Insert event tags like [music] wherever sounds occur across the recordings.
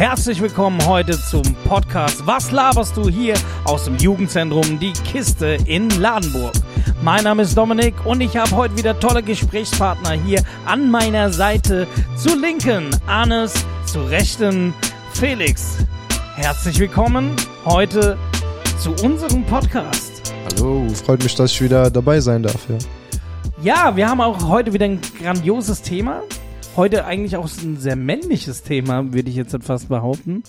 Herzlich willkommen heute zum Podcast Was laberst du hier aus dem Jugendzentrum Die Kiste in Ladenburg. Mein Name ist Dominik und ich habe heute wieder tolle Gesprächspartner hier an meiner Seite. Zu linken Arnes, zu rechten Felix. Herzlich willkommen heute zu unserem Podcast. Hallo, freut mich, dass ich wieder dabei sein darf. Ja, ja wir haben auch heute wieder ein grandioses Thema heute eigentlich auch ein sehr männliches Thema, würde ich jetzt fast behaupten.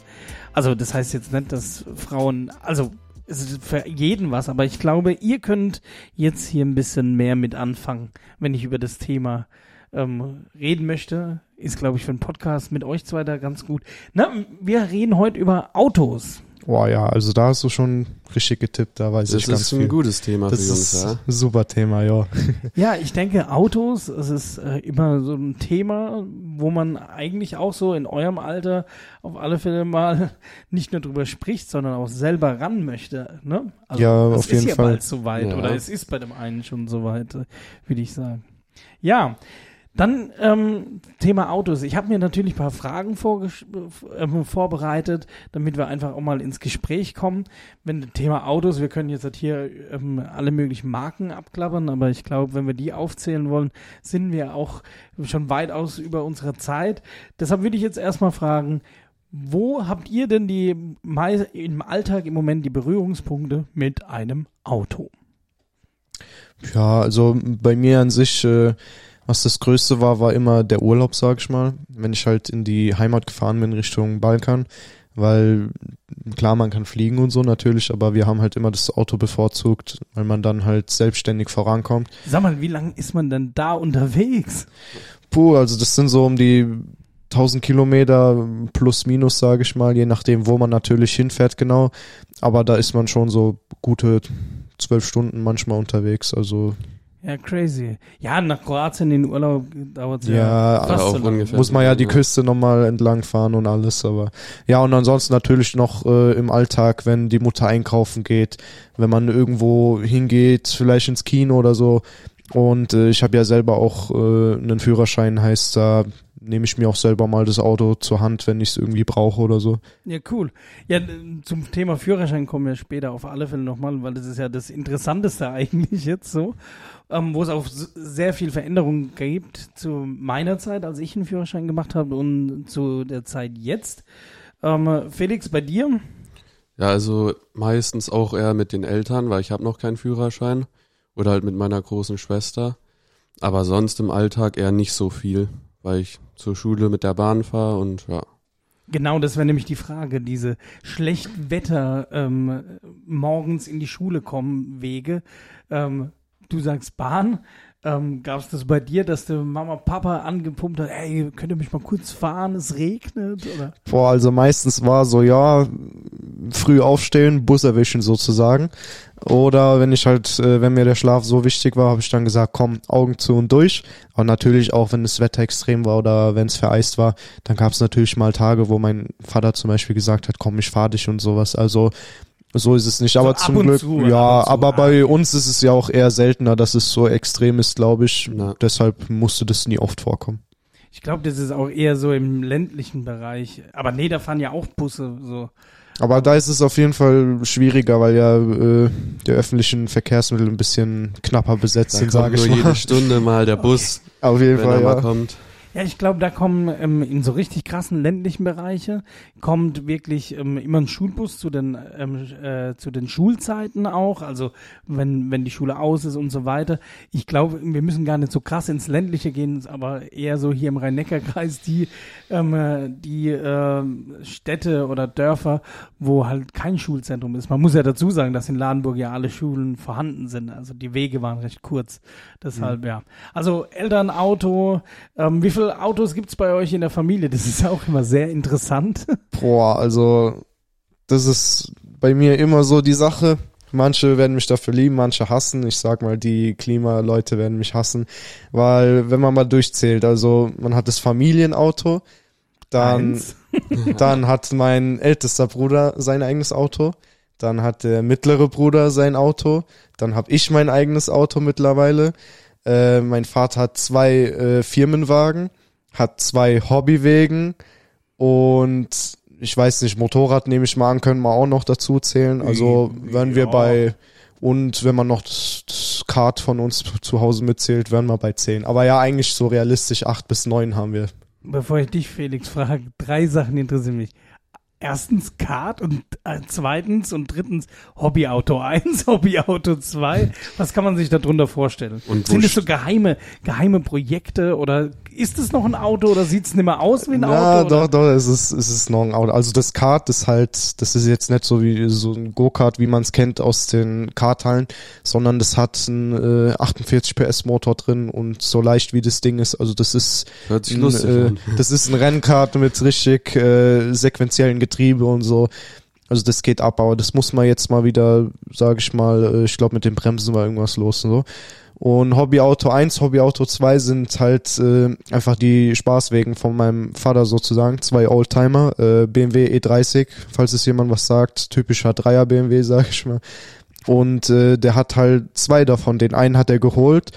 Also das heißt jetzt nicht, dass Frauen, also es ist für jeden was, aber ich glaube, ihr könnt jetzt hier ein bisschen mehr mit anfangen, wenn ich über das Thema ähm, reden möchte. Ist, glaube ich, für einen Podcast mit euch zwei da ganz gut. Na, wir reden heute über Autos. Boah, ja, also da hast du schon richtig getippt, da weiß das ich ganz viel. Das ist ein gutes Thema das für Jungs, ja. Super Thema, ja. Ja, ich denke, Autos, es ist äh, immer so ein Thema, wo man eigentlich auch so in eurem Alter auf alle Fälle mal [laughs] nicht nur drüber spricht, sondern auch selber ran möchte, ne? Also, ja, auf jeden Fall. Es ist ja bald soweit, ja. oder es ist bei dem einen schon soweit, äh, würde ich sagen. Ja, dann ähm, Thema Autos. Ich habe mir natürlich ein paar Fragen äh, vorbereitet, damit wir einfach auch mal ins Gespräch kommen. Wenn Thema Autos, wir können jetzt halt hier ähm, alle möglichen Marken abklappern, aber ich glaube, wenn wir die aufzählen wollen, sind wir auch schon weitaus über unsere Zeit. Deshalb würde ich jetzt erstmal fragen, wo habt ihr denn die im Alltag im Moment die Berührungspunkte mit einem Auto? Ja, also bei mir an sich äh, was das Größte war, war immer der Urlaub, sag ich mal. Wenn ich halt in die Heimat gefahren bin Richtung Balkan, weil klar, man kann fliegen und so natürlich, aber wir haben halt immer das Auto bevorzugt, weil man dann halt selbstständig vorankommt. Sag mal, wie lange ist man denn da unterwegs? Puh, also das sind so um die 1000 Kilometer plus minus, sage ich mal, je nachdem, wo man natürlich hinfährt genau. Aber da ist man schon so gute zwölf Stunden manchmal unterwegs. Also ja, crazy. Ja, nach Kroatien in den Urlaub dauert es ja, ja fast auch so ungefähr. Muss man ja die Küste nochmal entlang fahren und alles, aber ja, und ansonsten natürlich noch äh, im Alltag, wenn die Mutter einkaufen geht, wenn man irgendwo hingeht, vielleicht ins Kino oder so. Und äh, ich habe ja selber auch äh, einen Führerschein, heißt da nehme ich mir auch selber mal das Auto zur Hand, wenn ich es irgendwie brauche oder so. Ja, cool. Ja, zum Thema Führerschein kommen wir später auf alle Fälle nochmal, weil das ist ja das Interessanteste [laughs] eigentlich jetzt so ähm, wo es auch sehr viel Veränderung gibt zu meiner Zeit, als ich einen Führerschein gemacht habe und zu der Zeit jetzt. Ähm, Felix, bei dir? Ja, also meistens auch eher mit den Eltern, weil ich habe noch keinen Führerschein oder halt mit meiner großen Schwester. Aber sonst im Alltag eher nicht so viel, weil ich zur Schule mit der Bahn fahre und ja. Genau, das wäre nämlich die Frage, diese schlechten Wetter ähm, morgens in die Schule kommen Wege. Ähm, du sagst Bahn. Ähm, Gab es das bei dir, dass du Mama, Papa angepumpt hat, ey, könnt ihr mich mal kurz fahren, es regnet? Oder? Boah, also meistens war so, ja, früh aufstehen, Bus erwischen sozusagen. Oder wenn ich halt, äh, wenn mir der Schlaf so wichtig war, habe ich dann gesagt, komm, Augen zu und durch. Und natürlich auch, wenn das Wetter extrem war oder wenn es vereist war, dann gab es natürlich mal Tage, wo mein Vater zum Beispiel gesagt hat, komm, ich fahr dich und sowas. Also so ist es nicht, aber so zum Glück, zu, ja, aber bei uns ist es ja auch eher seltener, dass es so extrem ist, glaube ich. Na. Deshalb musste das nie oft vorkommen. Ich glaube, das ist auch eher so im ländlichen Bereich. Aber nee, da fahren ja auch Busse so. Aber da ist es auf jeden Fall schwieriger, weil ja äh, die öffentlichen Verkehrsmittel ein bisschen knapper besetzt da sind, sage ich mal. jede Stunde mal der [laughs] Bus, auf jeden wenn Fall, er ja. mal kommt. Ja, ich glaube, da kommen ähm, in so richtig krassen ländlichen Bereiche kommt wirklich ähm, immer ein Schulbus zu den ähm, äh, zu den Schulzeiten auch, also wenn wenn die Schule aus ist und so weiter. Ich glaube, wir müssen gar nicht so krass ins ländliche gehen, aber eher so hier im Rhein-Neckar-Kreis die ähm, äh, die äh, Städte oder Dörfer, wo halt kein Schulzentrum ist. Man muss ja dazu sagen, dass in Ladenburg ja alle Schulen vorhanden sind. Also die Wege waren recht kurz. Deshalb mhm. ja. Also Elternauto, ähm, wie viel viele Autos gibt es bei euch in der Familie? Das ist auch immer sehr interessant. [laughs] Boah, also das ist bei mir immer so die Sache. Manche werden mich dafür lieben, manche hassen. Ich sag mal, die Klimaleute werden mich hassen, weil wenn man mal durchzählt, also man hat das Familienauto, dann, [laughs] dann hat mein ältester Bruder sein eigenes Auto, dann hat der mittlere Bruder sein Auto, dann habe ich mein eigenes Auto mittlerweile, äh, mein Vater hat zwei äh, Firmenwagen, hat zwei Hobbywegen und ich weiß nicht, Motorrad nehme ich mal an, können wir auch noch dazu zählen. Also wären wir Ja. bei und wenn man noch das, das Kart von uns zu Hause mitzählt, wären wir bei 10. Aber ja, eigentlich so realistisch 8 bis 9 haben wir. Bevor ich dich, Felix, frage, drei Sachen interessieren mich. Erstens Kart und äh, zweitens und drittens Hobbyauto [laughs] 1, Hobbyauto 2. Was kann man sich darunter vorstellen? Und Sind es so geheime, geheime Projekte oder ist es noch ein Auto oder sieht es nicht mehr aus wie ein Ja, Auto? doch, oder? doch, es ist, es ist noch ein Auto. Also das Kart ist halt, das ist jetzt nicht so wie so ein Go-Kart, wie man es kennt aus den Karthallen, sondern das hat einen äh, 48 PS Motor drin und so leicht wie das Ding ist, also das ist Hört sich ein, lustig äh, an. das ist ein Rennkart mit richtig äh, sequenziellen Getriebe und so. Also das geht ab, aber das muss man jetzt mal wieder, sage ich mal, äh, ich glaube mit den Bremsen war irgendwas los und so. Und Hobbyauto 1, Hobbyauto 2 sind halt äh, einfach die Spaßwegen von meinem Vater sozusagen. Zwei Oldtimer, äh, BMW E30, falls es jemand was sagt, typischer Dreier BMW, sag ich mal. Und äh, der hat halt zwei davon. Den einen hat er geholt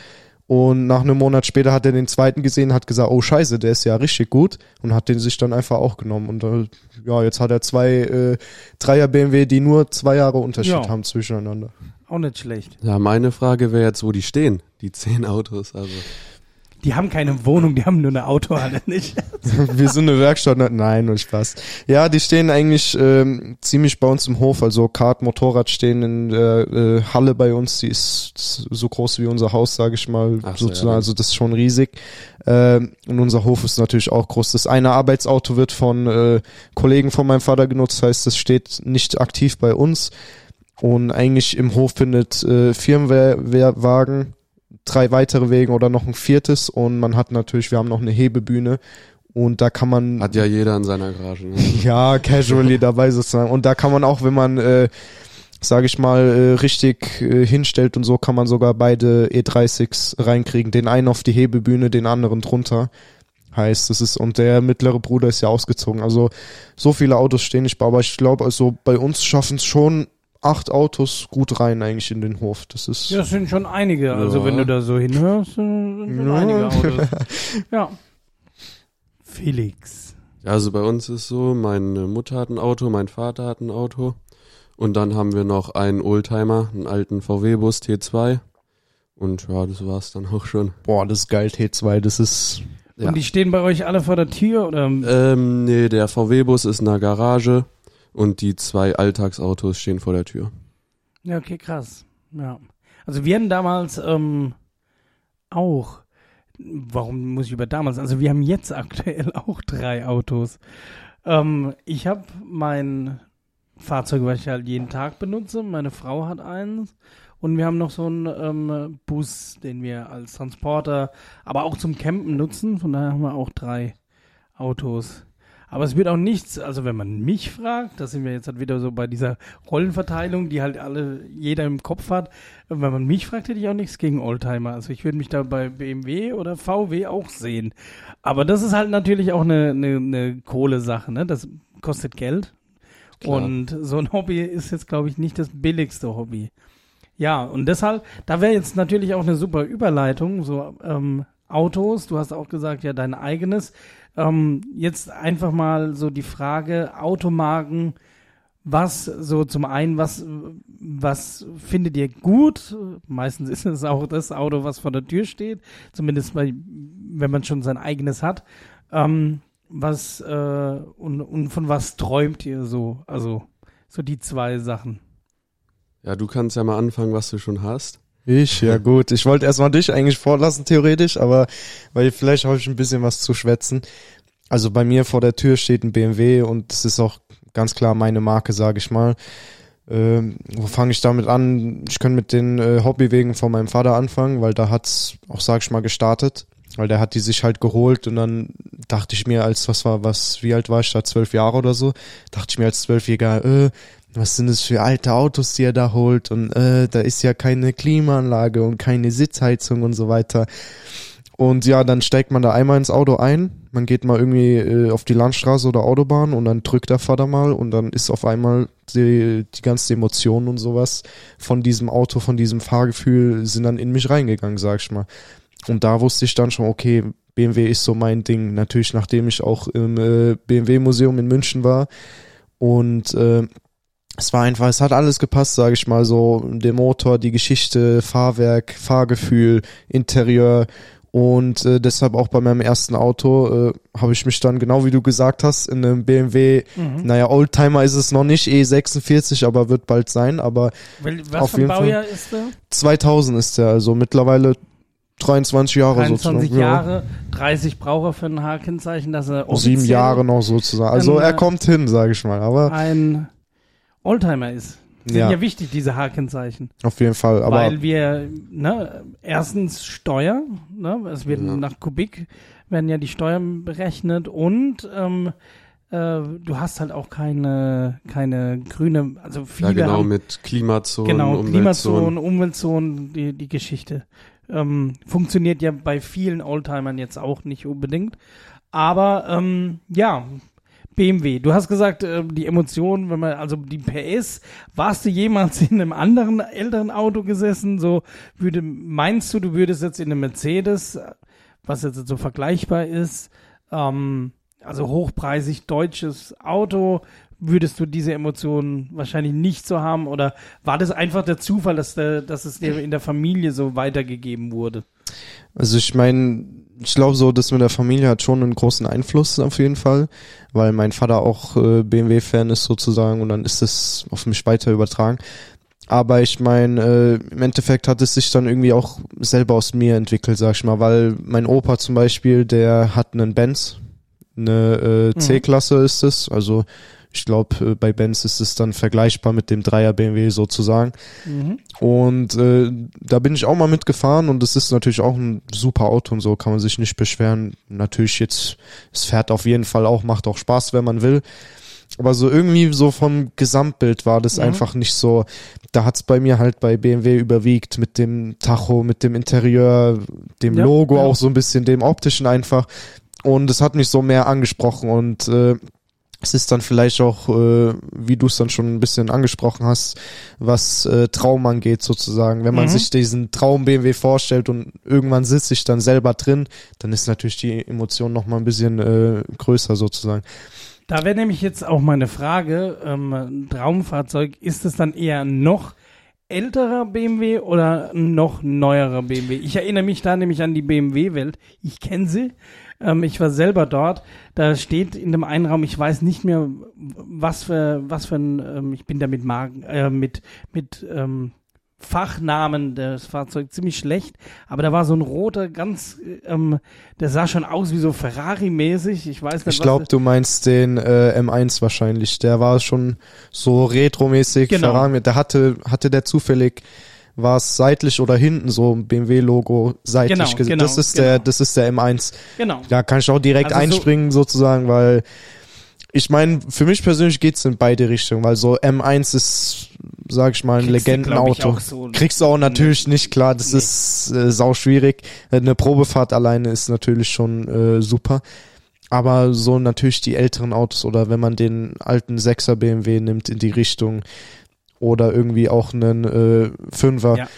und nach einem Monat später hat er den zweiten gesehen, hat gesagt, oh scheiße, der ist ja richtig gut und hat den sich dann einfach auch genommen. Und äh, ja, jetzt hat er zwei äh, Dreier BMW, die nur zwei Jahre Unterschied Ja. haben zwischeneinander. Auch nicht schlecht. Ja, meine Frage wäre jetzt, wo die stehen, die zehn Autos. Also Die haben keine Wohnung, die haben nur eine Autohalle, [laughs] nicht? [laughs] Wir sind eine Werkstatt, ne? nein, nur Spaß. Ja, die stehen eigentlich ähm, ziemlich bei uns im Hof. Also Kart, Motorrad stehen in der äh, Halle bei uns. Die ist so groß wie unser Haus, sage ich mal, Ach so, sozusagen. ja. Also das ist schon riesig. Ähm, und unser Hof ist natürlich auch groß. Das eine Arbeitsauto wird von äh, Kollegen von meinem Vater genutzt, heißt, das steht nicht aktiv bei uns. Und eigentlich im Hof findet äh, Firmenwagen, drei weitere Wegen oder noch ein viertes. Und man hat natürlich, wir haben noch eine Hebebühne. Und da kann man hat ja jeder in seiner Garage. Ne? [laughs] ja, casually dabei sozusagen. Und da kann man auch, wenn man, äh, sage ich mal, äh, richtig äh, hinstellt und so, kann man sogar beide E30s reinkriegen. Den einen auf die Hebebühne, den anderen drunter. Heißt, das ist, und der mittlere Bruder ist ja ausgezogen. Also so viele Autos stehen nicht, aber ich glaube, also bei uns schaffen es schon acht Autos gut rein eigentlich in den Hof. Das ist Ja, das sind schon einige. Also Ja. wenn du da so hinhörst, sind schon Ja. einige Autos. [laughs] Ja. Felix. Ja, also bei uns ist so, meine Mutter hat ein Auto, mein Vater hat ein Auto. Und dann haben wir noch einen Oldtimer, einen alten VW-Bus T2. Und ja, das war's dann auch schon. boah, das ist geil, T2, das ist Ja. Und die stehen bei euch alle vor der Tür oder? Ähm, nee, der VW-Bus ist in der Garage und die zwei Alltagsautos stehen vor der Tür. Ja, okay, krass. Ja. Also wir hatten damals ähm, auch, warum muss ich über damals? Also wir haben jetzt aktuell [laughs] auch drei Autos. Ähm, ich habe mein Fahrzeug, was ich halt jeden Tag benutze. Meine Frau hat eins. Und wir haben noch so einen ähm, Bus, den wir als Transporter, aber auch zum Campen nutzen. Von daher haben wir auch drei Autos. Aber es wird auch nichts, also wenn man mich fragt, da sind wir jetzt halt wieder so bei dieser Rollenverteilung, die halt alle, jeder im Kopf hat. Wenn man mich fragt, hätte ich auch nichts gegen Oldtimer. Also ich würde mich da bei BMW oder VW auch sehen. Aber das ist halt natürlich auch eine, eine, eine Kohle-Sache, ne? Das kostet Geld. Klar. Und so ein Hobby ist jetzt, glaube ich, nicht das billigste Hobby. Ja, und deshalb, da wäre jetzt natürlich auch eine super Überleitung, so ähm, Autos, du hast auch gesagt, ja, dein eigenes. Ähm, jetzt einfach mal so die Frage, Automarken, was so zum einen, was, was findet ihr gut? Meistens ist es auch das Auto, was vor der Tür steht, zumindest bei, wenn man schon sein eigenes hat. Ähm, was äh, und, und von was träumt ihr so? Also so die zwei Sachen. Ja, du kannst ja mal anfangen, was du schon hast. Ich, ja gut. Ich wollte erstmal dich eigentlich vorlassen, theoretisch, aber weil vielleicht habe ich ein bisschen was zu schwätzen. Also bei mir vor der Tür steht ein BMW und das ist auch ganz klar meine Marke, sage ich mal. Ähm, wo fange ich damit an? Ich kann mit den äh, Hobbywegen von meinem Vater anfangen, weil da hat's auch, sag ich mal, gestartet. Weil der hat die sich halt geholt und dann dachte ich mir, als was war, was, wie alt war ich da, zwölf Jahre oder so, dachte ich mir als Zwölfjähriger, äh, was sind das für alte Autos, die er da holt und äh, da ist ja keine Klimaanlage und keine Sitzheizung und so weiter. Und ja, dann steigt man da einmal ins Auto ein, man geht mal irgendwie äh, auf die Landstraße oder Autobahn und dann drückt der Vater mal und dann ist auf einmal die, die ganzen Emotionen und sowas von diesem Auto, von diesem Fahrgefühl sind dann in mich reingegangen, sag ich mal. Und da wusste ich dann schon, okay, BMW ist so mein Ding. Natürlich, nachdem ich auch im äh, BMW-Museum in München war und äh, es war einfach, es hat alles gepasst, sage ich mal so. Der Motor, die Geschichte, Fahrwerk, Fahrgefühl, Interieur und äh, deshalb auch bei meinem ersten Auto äh, habe ich mich dann, genau wie du gesagt hast, in einem BMW, Mhm. naja, Oldtimer ist es noch nicht, E46, aber wird bald sein, aber Wel- Was Auf für ein jeden Fall. Baujahr ist der? 2000 ist der, also mittlerweile 23 Jahre 23 sozusagen. Jahre, 30 braucht er für ein H-Kennzeichen, dass er. Sieben Jahre noch sozusagen. Also Ähm, er kommt hin, sage ich mal, aber ein Oldtimer ist. Sind ja, ja, wichtig, diese H-Kennzeichen. auf jeden Fall. Aber weil wir, ne, erstens Steuer, ne, es wird Ja. nach Kubik werden ja die Steuern berechnet und ähm, äh, du hast halt auch keine, keine grüne, also viele Ja, genau, haben, mit Klimazonen, genau, Umweltzonen. Klimazonen, Umweltzonen, die, die Geschichte. Ähm, funktioniert ja bei vielen Oldtimern jetzt auch nicht unbedingt. Aber ähm, ja, BMW. Du hast gesagt, äh, die Emotionen, wenn man, also die PS, warst du jemals in einem anderen älteren Auto gesessen? So würde, meinst du, du würdest jetzt in einem Mercedes, was jetzt so vergleichbar ist, ähm, also hochpreisig deutsches Auto, würdest du diese Emotionen wahrscheinlich nicht so haben? Oder war das einfach der Zufall, dass, der, dass es dir in der Familie so weitergegeben wurde? Also ich meine, ich glaube so, das mit der Familie hat schon einen großen Einfluss auf jeden Fall, weil mein Vater auch äh, BMW-Fan ist sozusagen und dann ist es auf mich weiter übertragen. Aber ich meine, äh, im Endeffekt hat es sich dann irgendwie auch selber aus mir entwickelt, sag ich mal, weil mein Opa zum Beispiel, der hat einen Benz, eine äh, C-Klasse ist es, also ich glaube, äh, bei Benz ist es dann vergleichbar mit dem Dreier BMW sozusagen. Mhm. Und äh, da bin ich auch mal mitgefahren und es ist natürlich auch ein super Auto und so, kann man sich nicht beschweren. Natürlich jetzt, es fährt auf jeden Fall auch, macht auch Spaß, wenn man will. Aber so irgendwie so vom Gesamtbild war das Mhm. einfach nicht so. Da hat's bei mir halt bei BMW überwiegt mit dem Tacho, mit dem Interieur, dem Ja, Logo ja. auch so ein bisschen, dem optischen einfach. Und es hat mich so mehr angesprochen und äh, es ist dann vielleicht auch, äh, wie du es dann schon ein bisschen angesprochen hast, was äh, Traum angeht sozusagen. Wenn man Mhm. sich diesen Traum BMW vorstellt und irgendwann sitze ich dann selber drin, dann ist natürlich die Emotion noch mal ein bisschen äh, größer sozusagen. Da wäre nämlich jetzt auch meine Frage, ähm, Traumfahrzeug, ist es dann eher noch älterer BMW oder noch neuerer BMW? Ich erinnere mich da nämlich an die BMW-Welt. Ich kenne sie. Ähm, ich war selber dort. Da steht in dem einen Raum, ich weiß nicht mehr, was für, was für ein, ähm, ich bin da mit Marken, äh, mit, mit, ähm, Fachnamen des Fahrzeugs ziemlich schlecht, aber da war so ein roter, ganz, ähm, der sah schon aus wie so Ferrari-mäßig. Ich weiß nicht, Ich glaube, du meinst den äh, M1 wahrscheinlich. Der war schon so retromäßig. Genau. Ferrari. Der hatte, hatte der zufällig, war es seitlich oder hinten so ein BMW-Logo seitlich Genau, gesehen. genau, das ist der, genau. das ist der M1. Genau. Da kann ich auch direkt Also so- einspringen sozusagen, weil ich meine, für mich persönlich geht's in beide Richtungen, weil so M1 ist, sag ich mal, ein Kriegst Legendenauto. so. Kriegst du auch natürlich nicht, klar, das Nee. ist äh, sau schwierig. Eine Probefahrt alleine ist natürlich schon äh, super. Aber so natürlich die älteren Autos oder wenn man den alten 6er BMW nimmt in die Richtung oder irgendwie auch einen äh, 5er. Ja.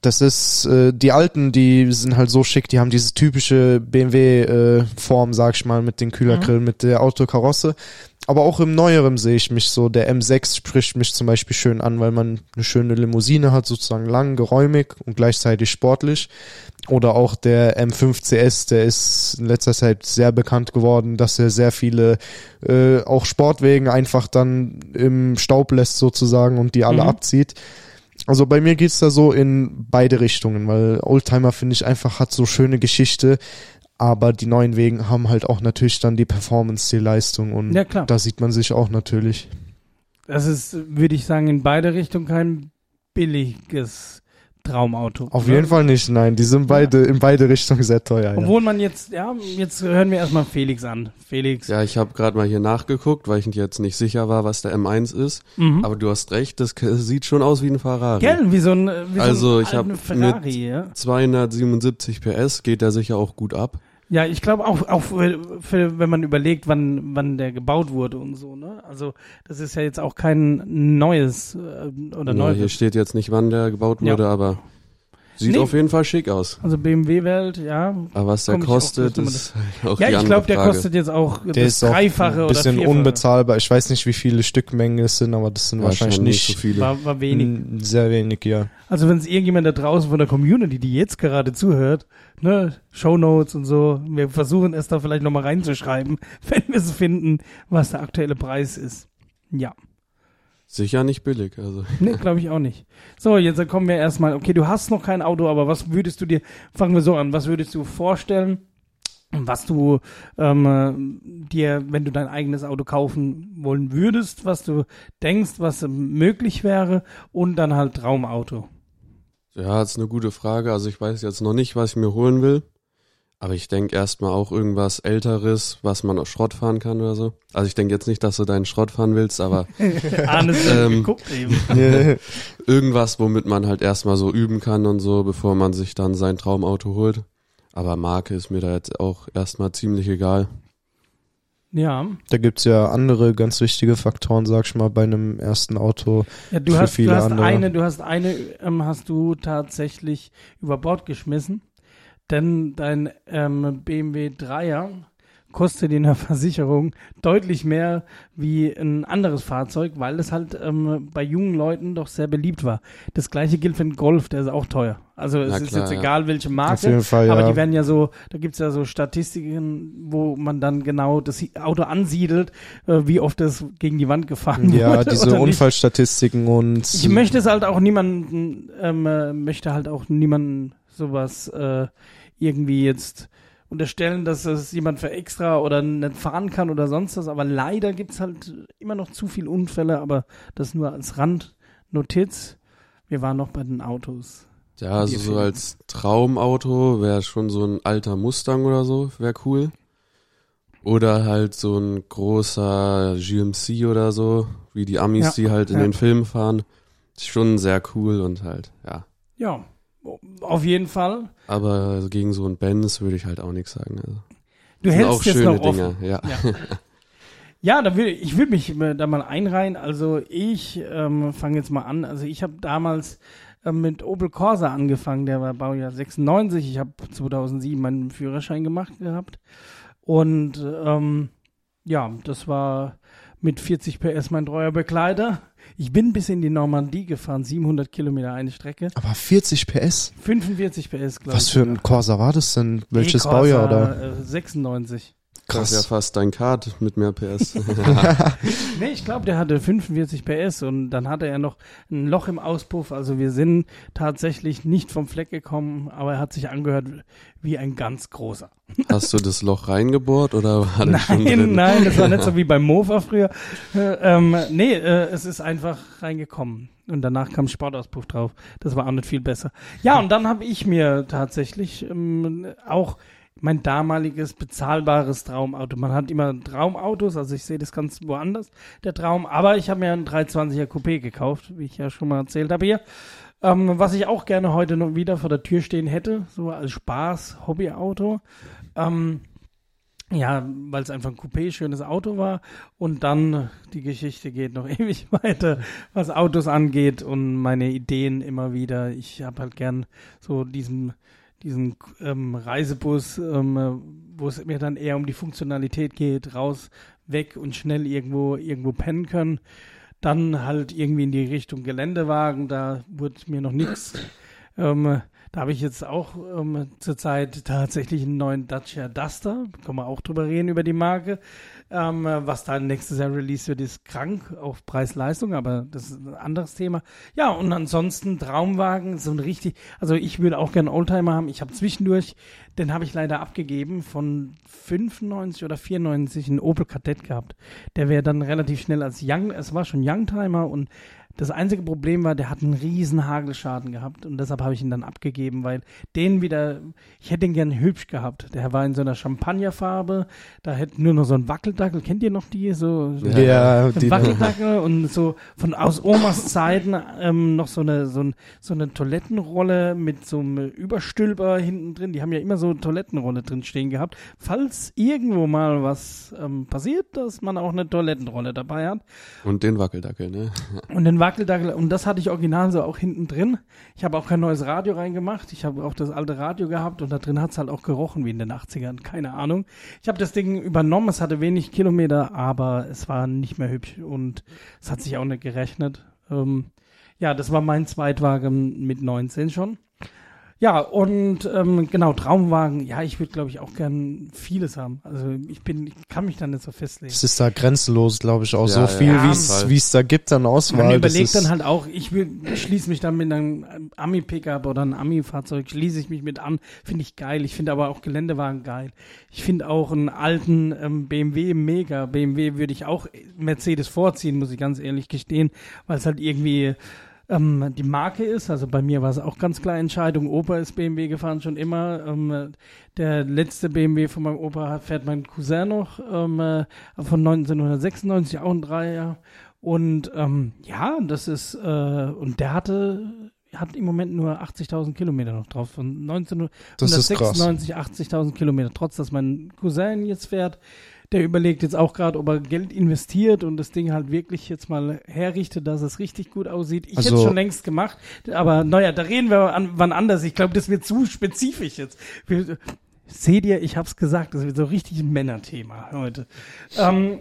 Das ist, äh, die alten, die sind halt so schick, die haben diese typische BMW-Form, sag ich mal, mit den Kühlergrillen, mit der Autokarosse. Aber auch im Neueren sehe ich mich so. Der M6 spricht mich zum Beispiel schön an, weil man eine schöne Limousine hat, sozusagen lang, geräumig und gleichzeitig sportlich. Oder auch der M5 CS, der ist in letzter Zeit sehr bekannt geworden, dass er sehr viele äh, auch Sportwegen einfach dann im Staub lässt sozusagen und die alle Mhm. abzieht. Also bei mir geht's da so in beide Richtungen, weil Oldtimer finde ich einfach hat so schöne Geschichte, aber die neuen Wegen haben halt auch natürlich dann die Performance, die Leistung und Ja, klar. da sieht man sich auch natürlich. Das ist, würde ich sagen, in beide Richtungen kein billiges Traumauto. Auf Ne? jeden Fall nicht, nein, die sind beide in beide Richtungen sehr teuer. Ja. Obwohl man jetzt, ja, jetzt hören wir erstmal Felix an. Felix. Ja, ich habe gerade mal hier nachgeguckt, weil ich jetzt nicht sicher war, was der M1 ist. Mhm. Aber du hast recht, das sieht schon aus wie ein Ferrari. Gell, wie so ein, wie Also, so ein ich hab alter Ferrari, ja. 277 PS geht der sicher auch gut ab. Ja, ich glaube auch, auch für, für, wenn man überlegt, wann, wann der gebaut wurde und so, ne? Also, das ist ja jetzt auch kein neues, äh, oder Ja, hier neues. steht jetzt nicht, wann der gebaut Ja. wurde, aber Sieht Nee. auf jeden Fall schick aus. Also BMW-Welt, ja. Aber was der auch kostet, gleich ist [laughs] auch Ja, die ich glaube, der Frage. kostet jetzt auch Der das ist auch Dreifache ein oder bisschen Vierfache. unbezahlbar. Ich weiß nicht, wie viele Stückmengen es sind, aber das sind wahrscheinlich nicht so viele. War, war wenig. Sehr wenig, ja. Also wenn es irgendjemand da draußen von der Community, die jetzt gerade zuhört, ne, Shownotes und so, wir versuchen es da vielleicht nochmal reinzuschreiben, [laughs] wenn wir es finden, was der aktuelle Preis ist. Ja. Sicher nicht billig. Also [laughs] Ne, glaube ich auch nicht. So, jetzt kommen wir erstmal, okay, du hast noch kein Auto, aber was würdest du dir, fangen wir so an, was würdest du vorstellen, was du ähm, äh, dir, wenn du dein eigenes Auto kaufen wollen würdest, was du denkst, was möglich wäre und dann halt Traumauto. ja, das ist eine gute Frage. Also ich weiß jetzt noch nicht, was ich mir holen will. Aber ich denke erstmal auch irgendwas Älteres, was man auch Schrott fahren kann oder so. Also ich denke jetzt nicht, dass du deinen Schrott fahren willst, aber [laughs] Ähm, geguckt eben. [laughs] irgendwas, womit man halt erstmal so üben kann und so, bevor man sich dann sein Traumauto holt. Aber Marke ist mir da jetzt auch erstmal ziemlich egal. Ja. Da gibt's ja andere ganz wichtige Faktoren, sag ich mal, bei einem ersten Auto. ja du Für hast, du viele hast andere. eine, du hast eine, ähm, hast du tatsächlich über Bord geschmissen, denn dein ähm, BMW 3er kostet in der Versicherung deutlich mehr wie ein anderes Fahrzeug, weil es halt ähm, bei jungen Leuten doch sehr beliebt war. Das gleiche gilt für den Golf, der ist auch teuer. Also es Na ist klar, jetzt ja. egal, welche Auf Marke. jeden Fall, Aber ja. die werden ja so, da gibt's ja so Statistiken, wo man dann genau das Auto ansiedelt, äh, wie oft es gegen die Wand gefahren ja, wurde. diese oder nicht. Unfallstatistiken und Ich möchte es halt auch niemanden, ähm, äh, möchte halt auch niemanden sowas äh, irgendwie jetzt unterstellen, dass es jemand für extra oder nicht fahren kann oder sonst was. Aber leider gibt's halt immer noch zu viel Unfälle, aber das nur als Randnotiz. Wir waren noch bei den Autos. Ja, also so als Traumauto wäre schon so ein alter Mustang oder so, wäre cool. Oder halt so ein großer GMC oder so, wie die Amis, Ja, die halt in ja. den Filmen fahren. Ist schon sehr cool und halt, ja. Ja, auf jeden Fall. Aber gegen so ein Benz würde ich halt auch nichts sagen. Also. Du hältst auch jetzt schöne noch offen. Dinger, ja. Ja, ja da will, ich würde mich da mal einreihen. Also ich ähm, fange jetzt mal an. Also ich habe damals ähm, mit Opel Corsa angefangen. Der war Baujahr 96. Ich habe 2007 meinen Führerschein gemacht gehabt. Und ähm, ja, das war mit 40 PS mein treuer Begleiter. Ich bin bis in die Normandie gefahren, 700 Kilometer eine Strecke. Aber 40 PS? 45 PS, glaube ich. Was für ein Corsa war das denn? Welches e Baujahr? Oder? Äh, 96. Krass. Das ja fast dein Kart mit mehr PS. [laughs] [laughs] nee, ich glaube, der hatte 45 PS und dann hatte er noch ein Loch im Auspuff. Also wir sind tatsächlich nicht vom Fleck gekommen, aber er hat sich angehört wie ein ganz großer. [laughs] Hast du das Loch reingebohrt oder war das nein, schon drin? Nein, das war nicht so wie beim Mofa früher. Äh, ähm, nee, äh, es ist einfach reingekommen. Und danach kam Sportauspuff drauf. Das war auch nicht viel besser. Ja, und dann habe ich mir tatsächlich ähm, auch mein damaliges bezahlbares Traumauto. Man hat immer Traumautos, also ich sehe das ganz woanders, der Traum. Aber ich habe mir einen 320er Coupé gekauft, wie ich ja schon mal erzählt habe hier. Ähm, was ich auch gerne heute noch wieder vor der Tür stehen hätte, so als Spaß, Hobbyauto. Ähm, ja, weil es einfach ein Coupé, schönes Auto war. Und dann, die Geschichte geht noch [laughs] ewig weiter, was Autos angeht und meine Ideen immer wieder. Ich habe halt gern so diesen, diesen ähm, Reisebus, ähm, äh, wo es mir dann eher um die Funktionalität geht, raus, weg und schnell irgendwo, irgendwo pennen können. Dann halt irgendwie in die Richtung Geländewagen, da wurde mir noch nichts. Ähm, da habe ich jetzt auch ähm, zurzeit tatsächlich einen neuen Dacia Duster. Können wir auch drüber reden über die Marke. Ähm, was da nächstes Jahr released wird, ist krank auf Preis-Leistung, aber das ist ein anderes Thema. Ja, und ansonsten Traumwagen, so ein richtig, also ich würde auch gerne Oldtimer haben. Ich habe zwischendurch, den habe ich leider abgegeben, von 95 oder 94 einen Opel Kadett gehabt. Der wäre dann relativ schnell als Young, es war schon Youngtimer und das einzige Problem war, der hat einen riesen Hagelschaden gehabt und deshalb habe ich ihn dann abgegeben, weil den wieder, ich hätte ihn gern hübsch gehabt. Der war in so einer Champagnerfarbe, da hätte nur noch so ein Wackeldackel, kennt ihr noch die? So, so Ja, die, Wackeldackel und so von aus Omas Zeiten ähm, noch so eine, so, ein, so eine Toilettenrolle mit so einem Überstülper hinten drin. Die haben ja immer so eine Toilettenrolle drin stehen gehabt. Falls irgendwo mal was ähm, passiert, dass man auch eine Toilettenrolle dabei hat. Und den Wackeldackel, ne? Und den Wackeldackel und das hatte ich original so auch hinten drin. Ich habe auch kein neues Radio reingemacht. Ich habe auch das alte Radio gehabt und da drin hat's halt auch gerochen wie in den 80ern. Keine Ahnung. Ich habe das Ding übernommen. Es hatte wenig Kilometer, aber es war nicht mehr hübsch und es hat sich auch nicht gerechnet. Ähm, ja, das war mein Zweitwagen mit 19 schon. Ja, und ähm, genau, Traumwagen, ja, ich würde, glaube ich, auch gern vieles haben. Also ich bin, ich kann mich da nicht so festlegen. Es ist da grenzenlos, glaube ich, auch Ja, so viel, ja, wie es da gibt an Auswahl. Man überlegt dann halt auch, ich will, ich schließe mich dann mit einem Ami-Pickup oder einem Ami-Fahrzeug, schließe ich mich mit an, finde ich geil. Ich finde aber auch Geländewagen geil. Ich finde auch einen alten ähm, BMW mega. BMW würde ich auch Mercedes vorziehen, muss ich ganz ehrlich gestehen, weil es halt irgendwie ähm, die Marke ist. Also bei mir war es auch ganz klar Entscheidung. Opa ist BMW gefahren schon immer. Ähm, der letzte BMW von meinem Opa fährt mein Cousin noch ähm, äh, von 1996, auch ein Dreier. Und ähm, ja, das ist, äh, und der hatte, hat im Moment nur 80.000 Kilometer noch drauf. Von Das ist krass. 1996, 80.000 Kilometer. Trotz, dass mein Cousin jetzt fährt, der überlegt jetzt auch gerade, ob er Geld investiert und das Ding halt wirklich jetzt mal herrichtet, dass es richtig gut aussieht. Ich hätte Also- es schon längst gemacht, aber naja, da reden wir an, wann anders. Ich glaube, das wird zu spezifisch jetzt. Wir, seht ihr, ich hab's gesagt, das wird so richtig ein Männerthema heute. Ähm,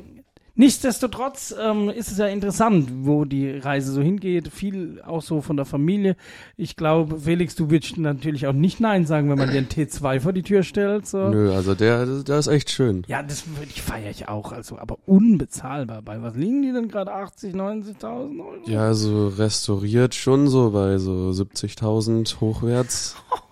Nichtsdestotrotz ähm, ist es ja interessant, wo die Reise so hingeht. Viel auch so von der Familie. Ich glaube, Felix, du würdest natürlich auch nicht Nein sagen, wenn man dir einen T2 vor die Tür stellt. So. Nö, also der, der ist echt schön. Ja, das ich feiere ich auch. Also, aber unbezahlbar. Bei was liegen die denn gerade? 80, 90.000 Euro? Ja, also restauriert schon so bei so 70.000 hochwärts. [laughs]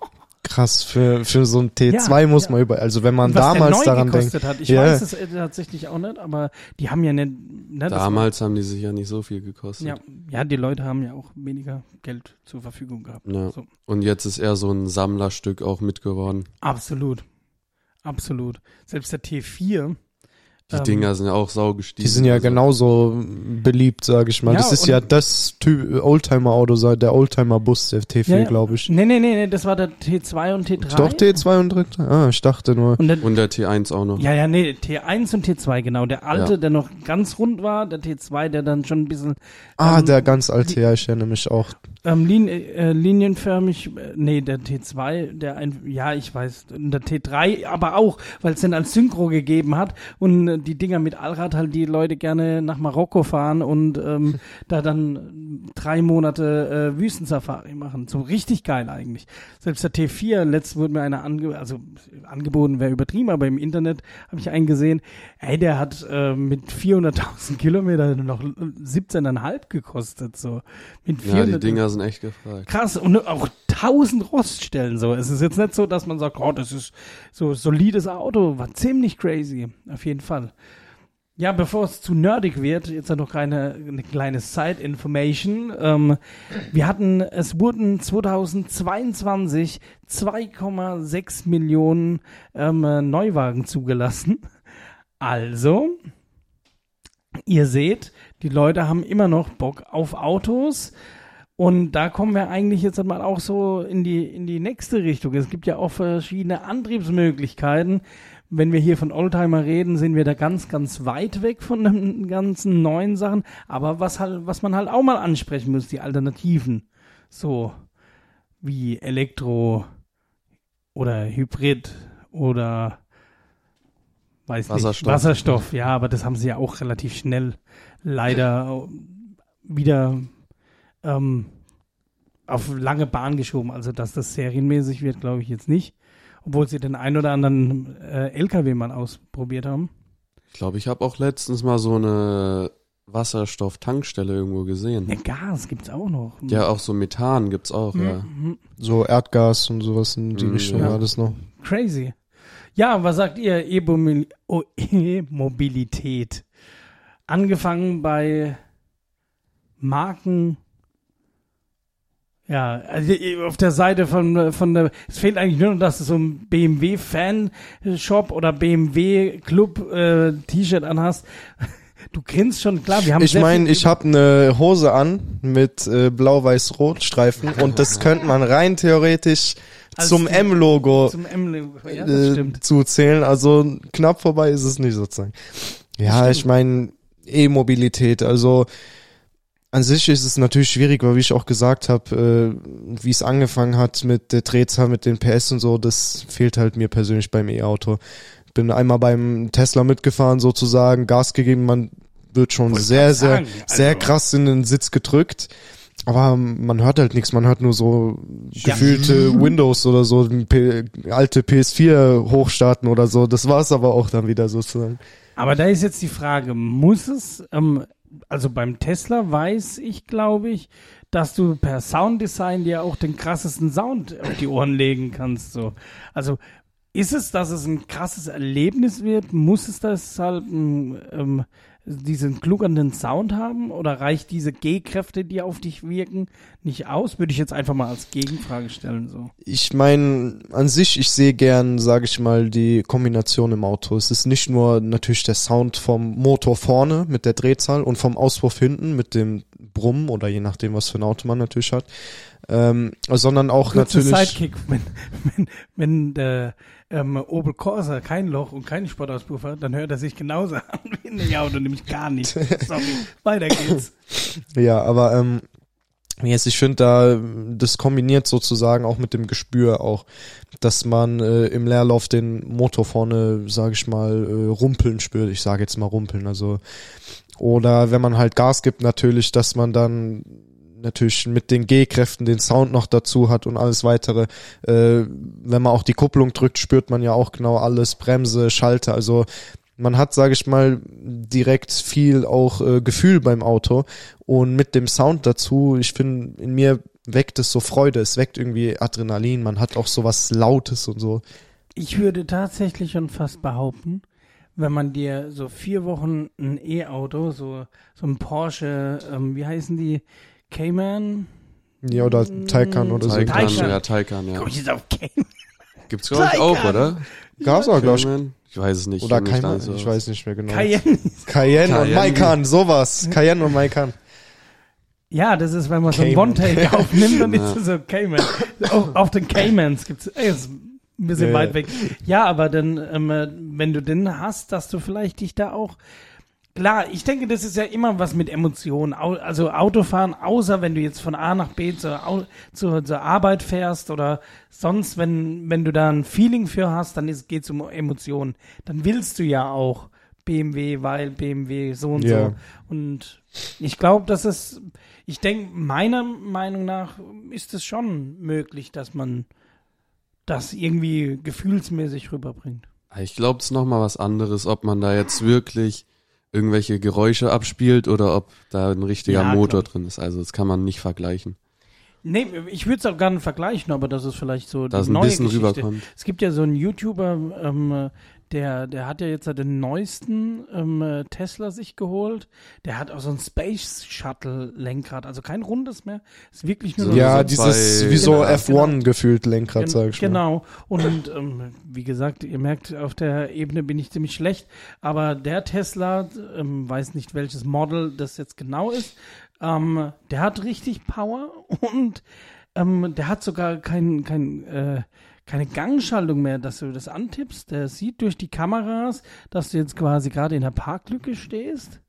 krass für, für so ein T2 Ja, muss ja. man über, also wenn man was der damals neu daran denkt. hat. Ich Ja. weiß es äh, tatsächlich auch nicht, aber die haben ja nicht. Ne, Damals haben die sich ja nicht so viel gekostet. Ja, ja, die Leute haben ja auch weniger Geld zur Verfügung gehabt. Ja. So. Und jetzt ist er so ein Sammlerstück auch mitgeworden. Absolut. Absolut. Selbst der T4. Die ähm, Dinger sind ja auch sau gestiegen. Die sind ja also. genauso beliebt, sage ich mal. Ja, das ist und- ja das Typ Oldtimer-Auto, sei- der Oldtimer-Bus, der T4, Ja, glaube ich. Nee, nee, nee, nee, das war der T2 und T3. Doch T2 und 3? Ah, ich dachte nur. Und der, Und der T1 auch noch. ja, ja, nee, T1 und T2, genau. Der alte, Ja. der noch ganz rund war, der T2, der dann schon ein bisschen Ah, ähm, der ganz alte, ja, ich erinnere mich auch. Ähm, lin äh, linienförmig, äh, nee, der T2, der ein, ja, ich weiß, der T3, aber auch, weil es den als Synchro gegeben hat und äh, die Dinger mit Allrad halt die Leute gerne nach Marokko fahren und ähm, [laughs] da dann drei Monate äh, Wüstensafari machen. So richtig geil eigentlich. Selbst der T4, letzt wurde mir einer ange also angeboten, wäre übertrieben, aber im Internet habe ich einen gesehen, ey, der hat äh, mit 400.000 Kilometern noch 17,5 gekostet, so. Mit Ja, die 400 Sind echt gefragt. Krass, und auch tausend Roststellen so. Es ist jetzt nicht so, dass man sagt, oh, das ist so solides Auto. War ziemlich crazy. Auf jeden Fall. Ja, bevor es zu nerdig wird, jetzt noch keine eine kleine Side-Information. Ähm, wir hatten, es wurden 2022 2,6 Millionen ähm, äh, Neuwagen zugelassen. Also, ihr seht, die Leute haben immer noch Bock auf Autos. Und da kommen wir eigentlich jetzt mal auch so in die, in die nächste Richtung. Es gibt ja auch verschiedene Antriebsmöglichkeiten. Wenn wir hier von Oldtimer reden, sind wir da ganz, ganz weit weg von den ganzen neuen Sachen. Aber was halt, was man halt auch mal ansprechen muss, die Alternativen. So, wie Elektro oder Hybrid oder weiß Wasserstoff. nicht, Wasserstoff, ja, aber das haben sie ja auch relativ schnell leider wieder ähm, auf lange Bahn geschoben. Also, dass das serienmäßig wird, glaube ich jetzt nicht. Obwohl sie den ein oder anderen äh, LKW mal ausprobiert haben. Ich glaube, ich habe auch letztens mal so eine Wasserstoff-Tankstelle irgendwo gesehen. Ja, Gas gibt's auch noch. Ja, auch so Methan gibt's auch, ja. Mhm. So Erdgas und sowas in die Mm, Richtung ja. war das noch. Crazy. Ja, was sagt ihr? Oh, E-Mobilität. Angefangen bei Marken. Ja, also auf der Seite von, von der, es fehlt eigentlich nur noch, dass du so ein BMW-Fan-Shop oder BMW-Club-T-Shirt anhast. [laughs] Du grinst schon, klar, wir haben Ich meine, ich habe eine Hose an mit äh, blau-weiß-rot Streifen und das könnte man rein theoretisch Als zum M-Logo ja, äh, zuzählen. Also knapp vorbei ist es nicht sozusagen. Ja, ich meine E-Mobilität. Also an sich ist es natürlich schwierig, weil wie ich auch gesagt habe, äh, wie es angefangen hat mit der Drehzahl, mit den PS und so, das fehlt halt mir persönlich beim E-Auto. Bin einmal beim Tesla mitgefahren sozusagen, Gas gegeben, man wird schon Wollte sehr, sehr, sagen, sehr also- krass in den Sitz gedrückt. Aber man hört halt nichts, man hört nur so Ja. gefühlte Windows oder so, alte PS4 hochstarten oder so. Das war's aber auch dann wieder sozusagen. Aber da ist jetzt die Frage, muss es, ähm, also beim Tesla weiß ich, glaube ich, dass du per Sounddesign dir auch den krassesten Sound auf die Ohren legen kannst. So. Also ist es, dass es ein krasses Erlebnis wird? Muss es das halt ein, ähm, diesen klugernden Sound haben? Oder reicht diese G-Kräfte, die auf dich wirken, nicht aus? Würde ich jetzt einfach mal als Gegenfrage stellen. So. Ich meine, an sich, ich sehe gern, sage ich mal, die Kombination im Auto. Es ist nicht nur natürlich der Sound vom Motor vorne mit der Drehzahl und vom Auspuff hinten mit dem Brummen oder je nachdem, was für ein Auto man natürlich hat, ähm, sondern auch Kurzer natürlich. Sidekick, [laughs] wenn, wenn, wenn der ähm, Opel Corsa kein Loch und keinen Sportauspuff hat, dann hört er sich genauso [laughs] an wie ein Auto, nämlich gar nicht. [laughs] Sorry, weiter geht's. Ja, aber ähm, jetzt, ich finde da, das kombiniert sozusagen auch mit dem Gespür auch, dass man äh, im Leerlauf den Motor vorne, sage ich mal, äh, rumpeln spürt. Ich sage jetzt mal rumpeln, also oder wenn man halt Gas gibt, natürlich, dass man dann natürlich mit den G-Kräften den Sound noch dazu hat und alles weitere. Äh, wenn man auch die Kupplung drückt, spürt man ja auch genau alles, Bremse, Schalter, also man hat, sage ich mal, direkt viel auch äh, Gefühl beim Auto und mit dem Sound dazu, ich finde, in mir weckt es so Freude, es weckt irgendwie Adrenalin, man hat auch so was Lautes und so. Ich würde tatsächlich schon fast behaupten, wenn man dir so vier Wochen ein E-Auto, so, so ein Porsche, ähm, wie heißen die? Cayman? Ja, oder Taycan oder so. Taycan, Taycan. ja, Taycan, ja. Komm ich jetzt auf Cayman? Gibt's glaube ich auch, oder? Gab's aber, glaube ich. Cayman? Ich weiß es nicht. Oder Cayman, nicht so ich weiß nicht mehr genau. Cayenne. Cayenne und. Macan, sowas. Cayenne und Macan. Ja, das ist, wenn man so ein Cayman. One-Take [laughs] aufnimmt, dann Ja. ist es so Cayman. Auf, auf den Caymans gibt's, ey, ist ein bisschen Ja, weit weg. Ja, aber dann, ähm, äh, wenn du den hast, dass du vielleicht dich da auch, klar, ich denke, das ist ja immer was mit Emotionen. Also Autofahren, außer wenn du jetzt von A nach B zur, Au- zur, zur Arbeit fährst oder sonst, wenn, wenn du da ein Feeling für hast, dann ist, geht's um Emotionen. Dann willst du ja auch BMW, weil BMW so und Ja. so. Und ich glaube, dass es, ich denke, meiner Meinung nach ist es schon möglich, dass man das irgendwie gefühlsmäßig rüberbringt. Ich glaube, es ist nochmal was anderes, ob man da jetzt wirklich irgendwelche Geräusche abspielt oder ob da ein richtiger Ja, Motor klar. drin ist. Also das kann man nicht vergleichen. Nee, ich würde es auch gerne vergleichen, aber das ist vielleicht so Dass die ein neue bisschen Geschichte. rüberkommt. Es gibt ja so einen YouTuber, ähm, der, der hat ja jetzt den neuesten ähm, äh, Tesla sich geholt. Der hat auch so ein Space Shuttle Lenkrad, also kein rundes mehr. Ist wirklich nur So Ja, so dieses, zwei- wie so Genau, F1 gefühlt Lenkrad, Gen- sag ich mal. Genau. Und ähm, wie gesagt, ihr merkt, auf der Ebene bin ich ziemlich schlecht. Aber der Tesla, ähm, weiß nicht, welches Model das jetzt genau ist, ähm, der hat richtig Power und ähm, der hat sogar kein, kein, äh, keine Gangschaltung mehr, dass du das antippst. Der sieht durch die Kameras, dass du jetzt quasi gerade in der Parklücke stehst.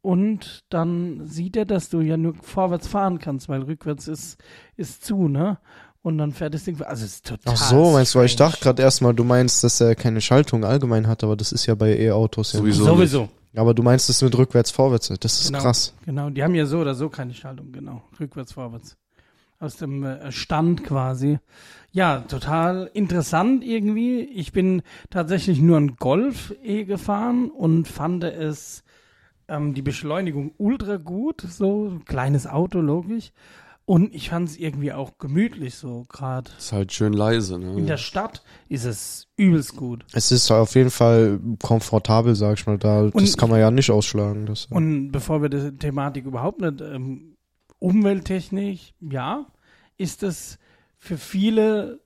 Und dann sieht er, dass du ja nur vorwärts fahren kannst, weil rückwärts ist, ist zu, ne? Und dann fährt das Ding, also es ist total. Ach so, meinst du, weil ich dachte gerade erstmal, du meinst, dass er keine Schaltung allgemein hat, aber das ist ja bei E-Autos ja. Sowieso. Sowieso. Aber du meinst es mit rückwärts, vorwärts. Das ist Genau. krass. Genau, die haben ja so oder so keine Schaltung, genau. Rückwärts, vorwärts. Aus dem äh, Stand quasi. Ja, total interessant irgendwie. Ich bin tatsächlich nur ein Golf eh gefahren und fand es ähm, die Beschleunigung ultra gut. So, kleines Auto, logisch. Und ich fand es irgendwie auch gemütlich, so gerade. Ist halt schön leise, ne? In der Stadt ist es übelst gut. Es ist auf jeden Fall komfortabel, sag ich mal. Da, das Und- kann man ja nicht ausschlagen. Das, Und bevor wir die Thematik überhaupt nicht, ähm, umwelttechnisch, ja, ist es für viele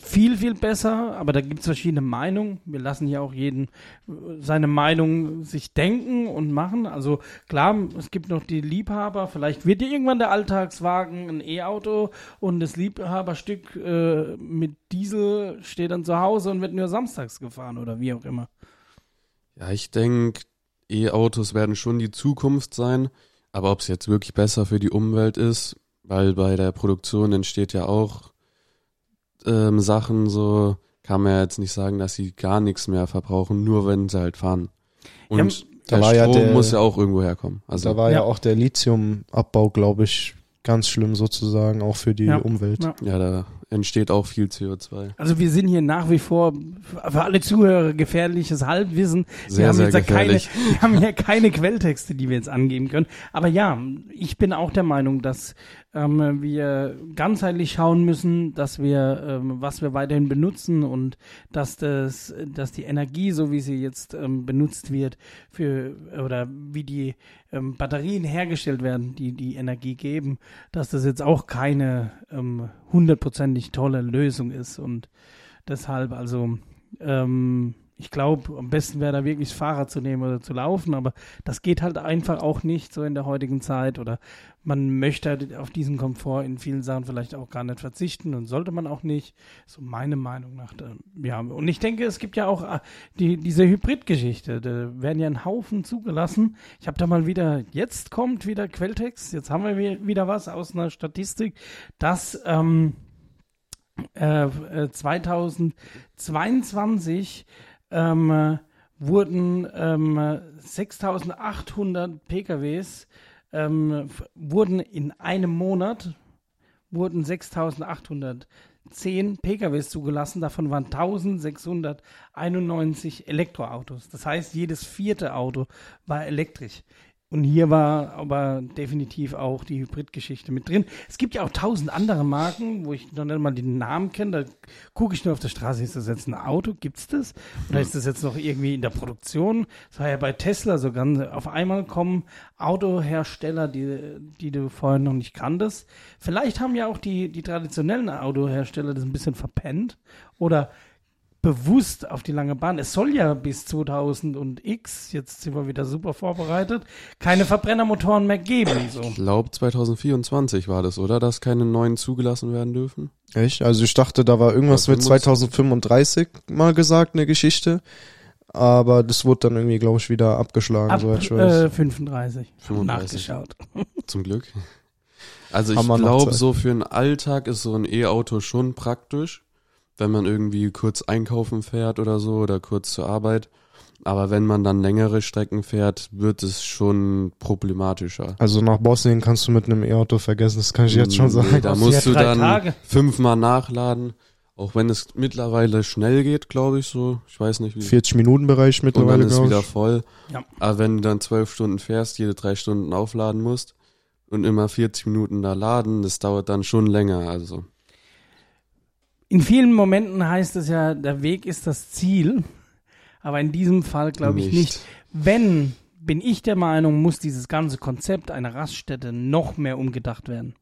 viel, viel besser, aber da gibt es verschiedene Meinungen. Wir lassen ja auch jeden äh, seine Meinung sich denken und machen. Also klar, es gibt noch die Liebhaber, vielleicht wird ja irgendwann der Alltagswagen ein E-Auto und das Liebhaberstück äh, mit Diesel steht dann zu Hause und wird nur samstags gefahren oder wie auch immer. Ja, ich denke, E-Autos werden schon die Zukunft sein. Aber ob es jetzt wirklich besser für die Umwelt ist, weil bei der Produktion entsteht ja auch ähm, Sachen so, kann man ja jetzt nicht sagen, dass sie gar nichts mehr verbrauchen, nur wenn sie halt fahren. Und Ja, da der war ja Strom der- muss ja auch irgendwo herkommen. Also da war ja, Ja. auch der Lithiumabbau, glaube ich, ganz schlimm sozusagen, auch für die Ja. Umwelt. Ja. ja, da entsteht auch viel CO2. Also wir sind hier nach wie vor für alle Zuhörer gefährliches Halbwissen. wir Sehr, haben sehr jetzt ja keine, gefährlich. [laughs] wir haben hier keine Quelltexte, die wir jetzt angeben können. Aber ja, ich bin auch der Meinung, dass ähm, wir ganzheitlich schauen müssen, dass wir, ähm, was wir weiterhin benutzen und dass das, dass die Energie, so wie sie jetzt ähm, benutzt wird, für oder wie die ähm, Batterien hergestellt werden, die die Energie geben, dass das jetzt auch keine ähm, hundertprozentig tolle Lösung ist. Und deshalb also ähm, ich glaube, am besten wäre da wirklich das Fahrrad zu nehmen oder zu laufen, aber das geht halt einfach auch nicht so in der heutigen Zeit oder man möchte halt auf diesen Komfort in vielen Sachen vielleicht auch gar nicht verzichten und sollte man auch nicht. So meine Meinung nach. Ja, und ich denke, es gibt ja auch äh, die, diese Hybridgeschichte. Da werden ja ein Haufen zugelassen. Ich habe da mal wieder, jetzt kommt wieder Quelltext, jetzt haben wir wi- wieder was aus einer Statistik, dass ähm, äh, äh, 2022 ähm, äh, wurden ähm, 6800 PKWs ähm, wurden in einem Monat wurden 6810 PKWs zugelassen, davon waren 1691 Elektroautos. Das heißt, jedes vierte Auto war elektrisch. Und hier war aber definitiv auch die Hybridgeschichte mit drin. Es gibt ja auch tausend andere Marken, wo ich noch nicht mal den Namen kenne. Da gucke ich nur auf der Straße, ist das jetzt ein Auto? Gibt's das? Oder ist das jetzt noch irgendwie in der Produktion? Das war ja bei Tesla so ganz, auf einmal kommen Autohersteller, die, die du vorher noch nicht kanntest. Vielleicht haben ja auch die, die traditionellen Autohersteller das ein bisschen verpennt oder bewusst auf die lange Bahn. Es soll ja bis 2000 und X, jetzt sind wir wieder super vorbereitet, keine Verbrennermotoren mehr geben. So. Ich glaube 2024 war das, oder? Dass keine neuen zugelassen werden dürfen. Echt? Also ich dachte, da war irgendwas Ja, mit 25. 2035 mal gesagt, eine Geschichte. Aber das wurde dann irgendwie, glaube ich, wieder abgeschlagen, Ab soweit ich weiß. äh, 35. 35. Nachgeschaut. [laughs] Zum Glück. Also ich glaube, so für den Alltag ist so ein E-Auto schon praktisch, wenn man irgendwie kurz einkaufen fährt oder so oder kurz zur Arbeit. Aber wenn man dann längere Strecken fährt, wird es schon problematischer. Also nach Bosnien kannst du mit einem E-Auto vergessen, das kann ich jetzt schon Nee, sagen. Da Brauchst musst du dann Tage. fünfmal nachladen. Auch wenn es mittlerweile schnell geht, glaube ich so. Ich weiß nicht wie. 40 Minuten Bereich und mittlerweile, dann ist wieder voll. Ja. Aber wenn du dann zwölf Stunden fährst, jede drei Stunden aufladen musst und immer 40 Minuten da laden, das dauert dann schon länger. Also In vielen Momenten heißt es ja, der Weg ist das Ziel. Aber in diesem Fall glaube ich nicht. Wenn, bin ich der Meinung, muss dieses ganze Konzept einer Raststätte noch mehr umgedacht werden.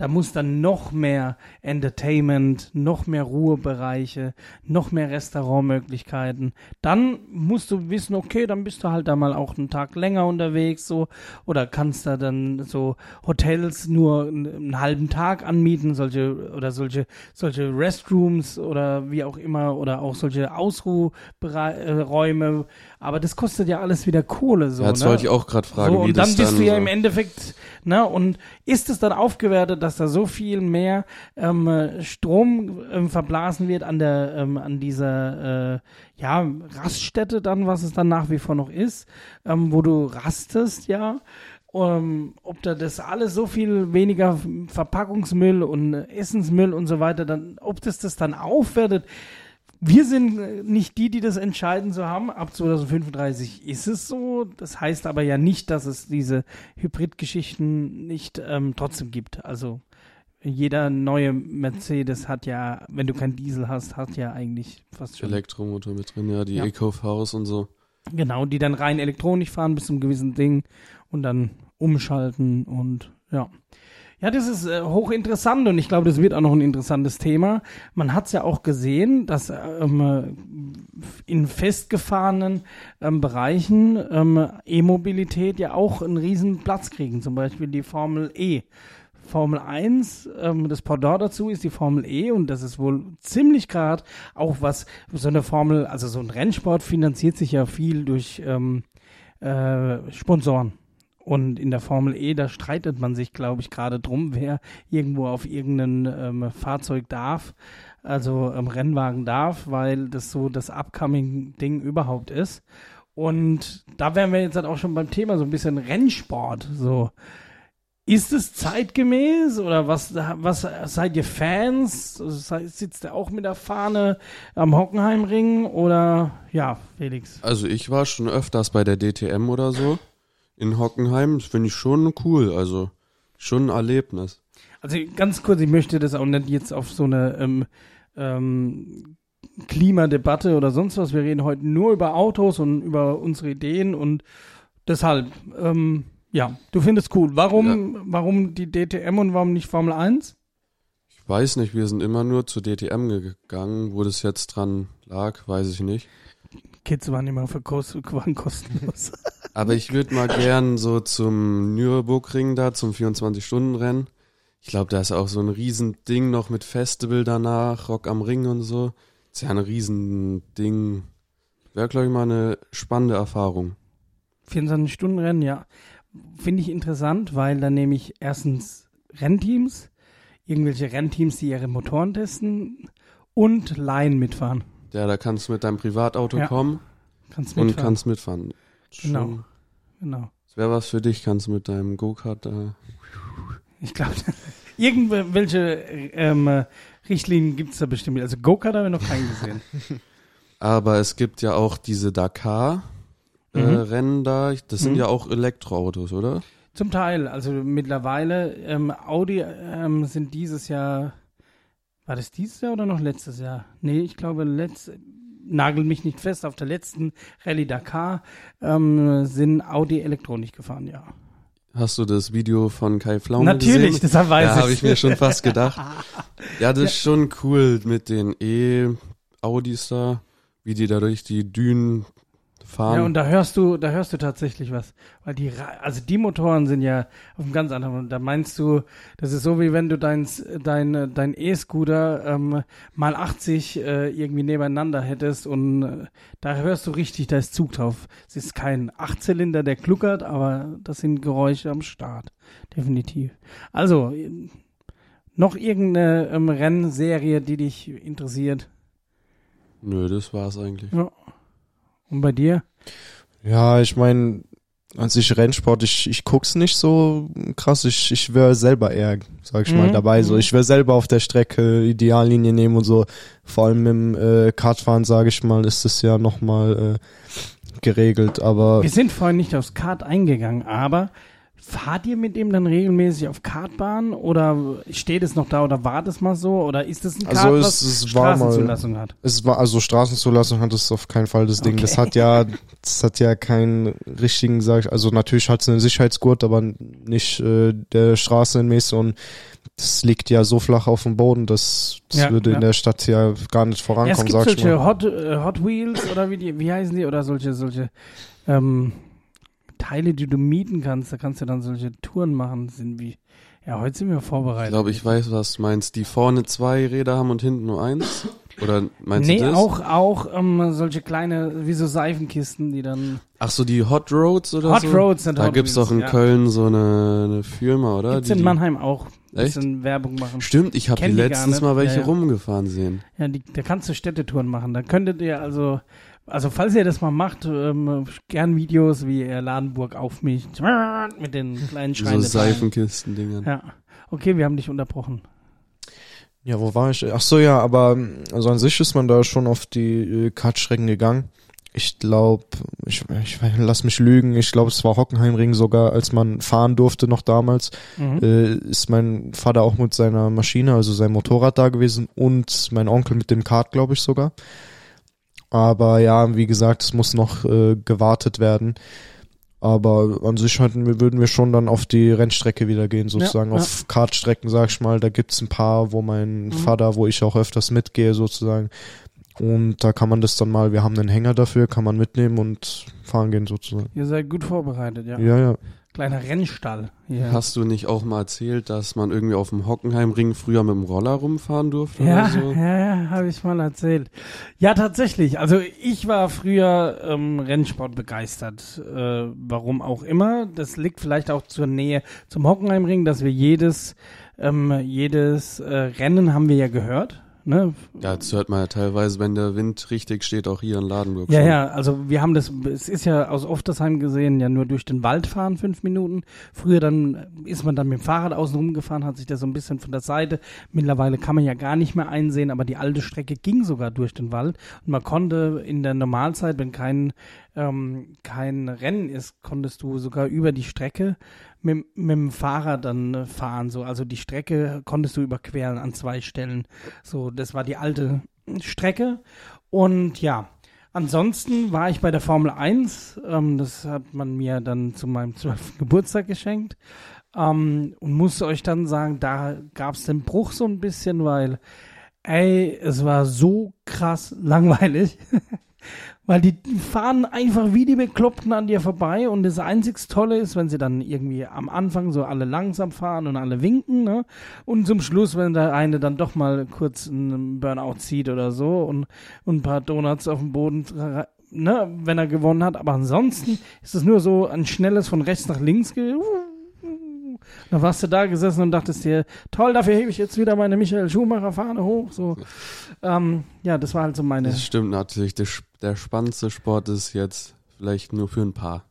Da muss dann noch mehr Entertainment, noch mehr Ruhebereiche, noch mehr Restaurantmöglichkeiten. Dann musst du wissen, okay, dann bist du halt da mal auch einen Tag länger unterwegs, so. Oder kannst da dann so Hotels nur einen, halben Tag anmieten, solche, oder solche, solche Restrooms oder wie auch immer, oder auch solche Ausruhräume. Aber das kostet ja alles wieder Kohle, so. ja, das ne? wollte ich auch gerade fragen, so, und dann bist du ja so im Endeffekt, ne, und ist es dann aufgewertet, dass da so viel mehr ähm, äh, Strom ähm, verblasen wird an der, ähm, an dieser, äh, ja, Raststätte dann, was es dann nach wie vor noch ist, ähm, wo du rastest, ja, ähm, ob da das alles so viel weniger Verpackungsmüll und Essensmüll und so weiter, dann, ob das das dann aufwertet, wir sind äh, nicht die, die das entscheiden zu haben. Ab 2035 ist es so. Das heißt aber ja nicht, dass es diese Hybridgeschichten nicht ähm, trotzdem gibt. Also jeder neue Mercedes hat ja, wenn du kein Diesel hast, hat ja eigentlich fast schon. Elektromotor mit drin, ja, die Ja. EcoVs und so. Genau, die dann rein elektronisch fahren bis zum gewissen Ding und dann umschalten und ja. Ja, das ist äh, hochinteressant und ich glaube, das wird auch noch ein interessantes Thema. Man hat es ja auch gesehen, dass ähm, äh, in festgefahrenen ähm, Bereichen ähm, E-Mobilität ja auch einen riesen Platz kriegen, zum Beispiel die Formel E. Formel 1, ähm, das Pendant dazu ist die Formel E und das ist wohl ziemlich gerade auch was, so eine Formel, also so ein Rennsport finanziert sich ja viel durch ähm, äh, Sponsoren. Und in der Formel E, da streitet man sich, glaube ich, gerade drum, wer irgendwo auf irgendein ähm, Fahrzeug darf, also ähm, Rennwagen darf, weil das so das Upcoming-Ding überhaupt ist. Und da wären wir jetzt halt auch schon beim Thema so ein bisschen Rennsport. So, ist es zeitgemäß oder was, was seid ihr Fans? Sitzt ihr auch mit der Fahne am Hockenheimring oder ja, Felix? Also ich war schon öfters bei der DTM oder so in Hockenheim. Das finde ich schon cool, also schon ein Erlebnis. Also ganz kurz, ich möchte das auch nicht jetzt auf so eine ähm, ähm, Klimadebatte oder sonst was. Wir reden heute nur über Autos und über unsere Ideen und deshalb ähm, ja, du findest cool. Warum, ja. warum die DTM und warum nicht Formel 1? Ich weiß nicht, wir sind immer nur zur DTM gegangen. Wo das jetzt dran lag, weiß ich nicht. Kids waren immer für Kost [laughs] waren kostenlos. [laughs] Aber ich würde mal gern so zum Nürburgring da, zum 24-Stunden-Rennen. Ich glaube, da ist auch so ein Riesending noch mit Festival danach, Rock am Ring und so. Das ist ja ein Riesending. Wäre, glaube ich, mal eine spannende Erfahrung. 24-Stunden-Rennen, ja finde ich interessant, weil dann nehme ich erstens Rennteams, irgendwelche Rennteams, die ihre Motoren testen und Laien mitfahren. Ja, da kannst du mit deinem Privatauto ja. kommen kannst und kannst mitfahren. Genau. Schon. Genau. Das wäre was für dich, kannst du mit deinem Go-Kart da. Ich glaube, [laughs] irgendwelche ähm, Richtlinien gibt es da bestimmt. Also Go-Kart haben wir noch keinen gesehen. [laughs] Aber es gibt ja auch diese Dakar äh, mhm. Da. Das sind mhm. ja auch Elektroautos, oder? Zum Teil. Also mittlerweile, ähm, Audi ähm, sind dieses Jahr, war das dieses Jahr oder noch letztes Jahr? Nee, ich glaube, letzt, nagel mich nicht fest, auf der letzten Rallye Dakar ähm, sind Audi Elektronik gefahren, ja. Hast du das Video von Kai Pflaume Natürlich, gesehen? Deshalb weiß ja, habe ich mir schon fast gedacht. [laughs] ja, das ist schon cool mit den E-Audis da, wie die da durch die Dünen fahren. Ja, und da hörst du, da hörst du tatsächlich was. Weil die, also die Motoren sind ja auf einem ganz anderen, da meinst du, das ist so wie wenn du dein, dein, dein E-Scooter ähm, mal 80 äh, irgendwie nebeneinander hättest und äh, da hörst du richtig, da ist Zug drauf. Es ist kein Achtzylinder, der kluckert, aber das sind Geräusche am Start. Definitiv. Also, noch irgendeine ähm, Rennserie, die dich interessiert? Nö, das war's eigentlich. Ja. Und bei dir? Ja, ich meine, an sich Rennsport, ich, ich guck's nicht so krass. Ich, ich wäre selber eher, sag ich mhm. mal, dabei. So, mhm. ich wäre selber auf der Strecke Ideallinie nehmen und so. Vor allem im äh, Kartfahren, sage ich mal, ist es ja nochmal äh, geregelt. Aber wir sind vorhin nicht aufs Kart eingegangen, aber Fahrt ihr mit ihm dann regelmäßig auf Kartbahn oder steht es noch da oder war das mal so oder ist es ein Kart, also es, was es Straßenzulassung mal, hat? Es war also Straßenzulassung hat es auf keinen Fall das Ding. Okay. Das hat ja das hat ja keinen richtigen sag ich, also natürlich hat es einen Sicherheitsgurt, aber nicht äh, der Straßenmäßig und das liegt ja so flach auf dem Boden, dass das ja, würde ja. in der Stadt ja gar nicht vorankommen, ja, es gibt solche mal. Hot, äh, Hot Wheels oder wie die wie heißen die oder solche solche ähm, Teile, die du mieten kannst. Da kannst du dann solche Touren machen. Sind wie, ja, heute sind wir vorbereitet. Ich glaube, ich weiß, was du meinst. Die vorne zwei Räder haben und hinten nur eins. Oder meinst nee, du das? Nee, auch, auch ähm, solche kleine, wie so Seifenkisten, die dann. Ach so, die Hot Roads oder Hot so? Roads sind Da Hot gibt's doch in ja. Köln so eine, eine Firma, oder? Gibt's die, in Mannheim auch. Echt? Bisschen Werbung machen. Stimmt, ich habe die letztens mal welche ja, ja. rumgefahren sehen. Ja, die, da kannst du Städtetouren machen. Da könntet ihr also also falls ihr das mal macht, ähm, gern Videos, wie ihr Ladenburg auf mich [laughs] mit den kleinen Schreinen. So Seifenkisten-Dingern. Ja. Okay, wir haben dich unterbrochen. Ja, wo war ich? Ach so, ja, aber also an sich ist man da schon auf die äh, Kartstrecken gegangen. Ich glaube, ich, ich lass mich lügen, ich glaube, es war Hockenheimring sogar, als man fahren durfte noch damals, mhm. äh, ist mein Vater auch mit seiner Maschine, also sein Motorrad da gewesen und mein Onkel mit dem Kart, glaube ich sogar. Aber ja, wie gesagt, es muss noch äh, gewartet werden. Aber an sich wir, würden wir schon dann auf die Rennstrecke wieder gehen, sozusagen. Ja, ja. Auf Kartstrecken, sag ich mal. Da gibt's ein paar, wo mein mhm. Vater, wo ich auch öfters mitgehe, sozusagen. Und da kann man das dann mal, wir haben einen Hänger dafür, kann man mitnehmen und fahren gehen, sozusagen. Ihr seid gut vorbereitet, ja. Ja, ja. Kleiner Rennstall. Hier. Hast du nicht auch mal erzählt, dass man irgendwie auf dem Hockenheimring früher mit dem Roller rumfahren durfte Ja, so? [laughs] ja, ja, habe ich mal erzählt. Ja, tatsächlich. Also ich war früher ähm, Rennsport begeistert. Äh, warum auch immer. Das liegt vielleicht auch zur Nähe zum Hockenheimring, dass wir jedes, ähm, jedes äh, Rennen haben wir ja gehört. Ne? Ja, das hört man ja teilweise, wenn der Wind richtig steht, auch hier in Ladenburg Ja, schon. ja, also wir haben das, es ist ja aus Oftersheim gesehen, ja nur durch den Wald fahren, fünf Minuten. Früher dann ist man dann mit dem Fahrrad außen rumgefahren, hat sich das so ein bisschen von der Seite. Mittlerweile kann man ja gar nicht mehr einsehen, aber die alte Strecke ging sogar durch den Wald. Und man konnte in der Normalzeit, wenn kein, ähm, kein Rennen ist, konntest du sogar über die Strecke mit, mit dem Fahrrad dann äh, fahren. So, also die Strecke konntest du überqueren an zwei Stellen. So, das war die alte Strecke. Und ja, ansonsten war ich bei der Formel 1. Ähm, das hat man mir dann zu meinem [laughs] 12. Geburtstag geschenkt. Ähm, und musste euch dann sagen, da gab es den Bruch so ein bisschen, weil, ey, es war so krass langweilig. [laughs] Weil die fahren einfach wie die Bekloppten an dir vorbei und das einzig Tolle ist, wenn sie dann irgendwie am Anfang so alle langsam fahren und alle winken, ne? Und zum Schluss, wenn der eine dann doch mal kurz einen Burnout zieht oder so und, und ein paar Donuts auf dem Boden, ne? Wenn er gewonnen hat. Aber ansonsten ist es nur so ein schnelles von rechts nach links. Ge dann warst du da gesessen und dachtest dir, toll, dafür hebe ich jetzt wieder meine Michael Schumacher Fahne hoch. So, ähm, ja, das war halt so meine. Das stimmt natürlich. Der, der spannendste Sport ist jetzt vielleicht nur für ein paar.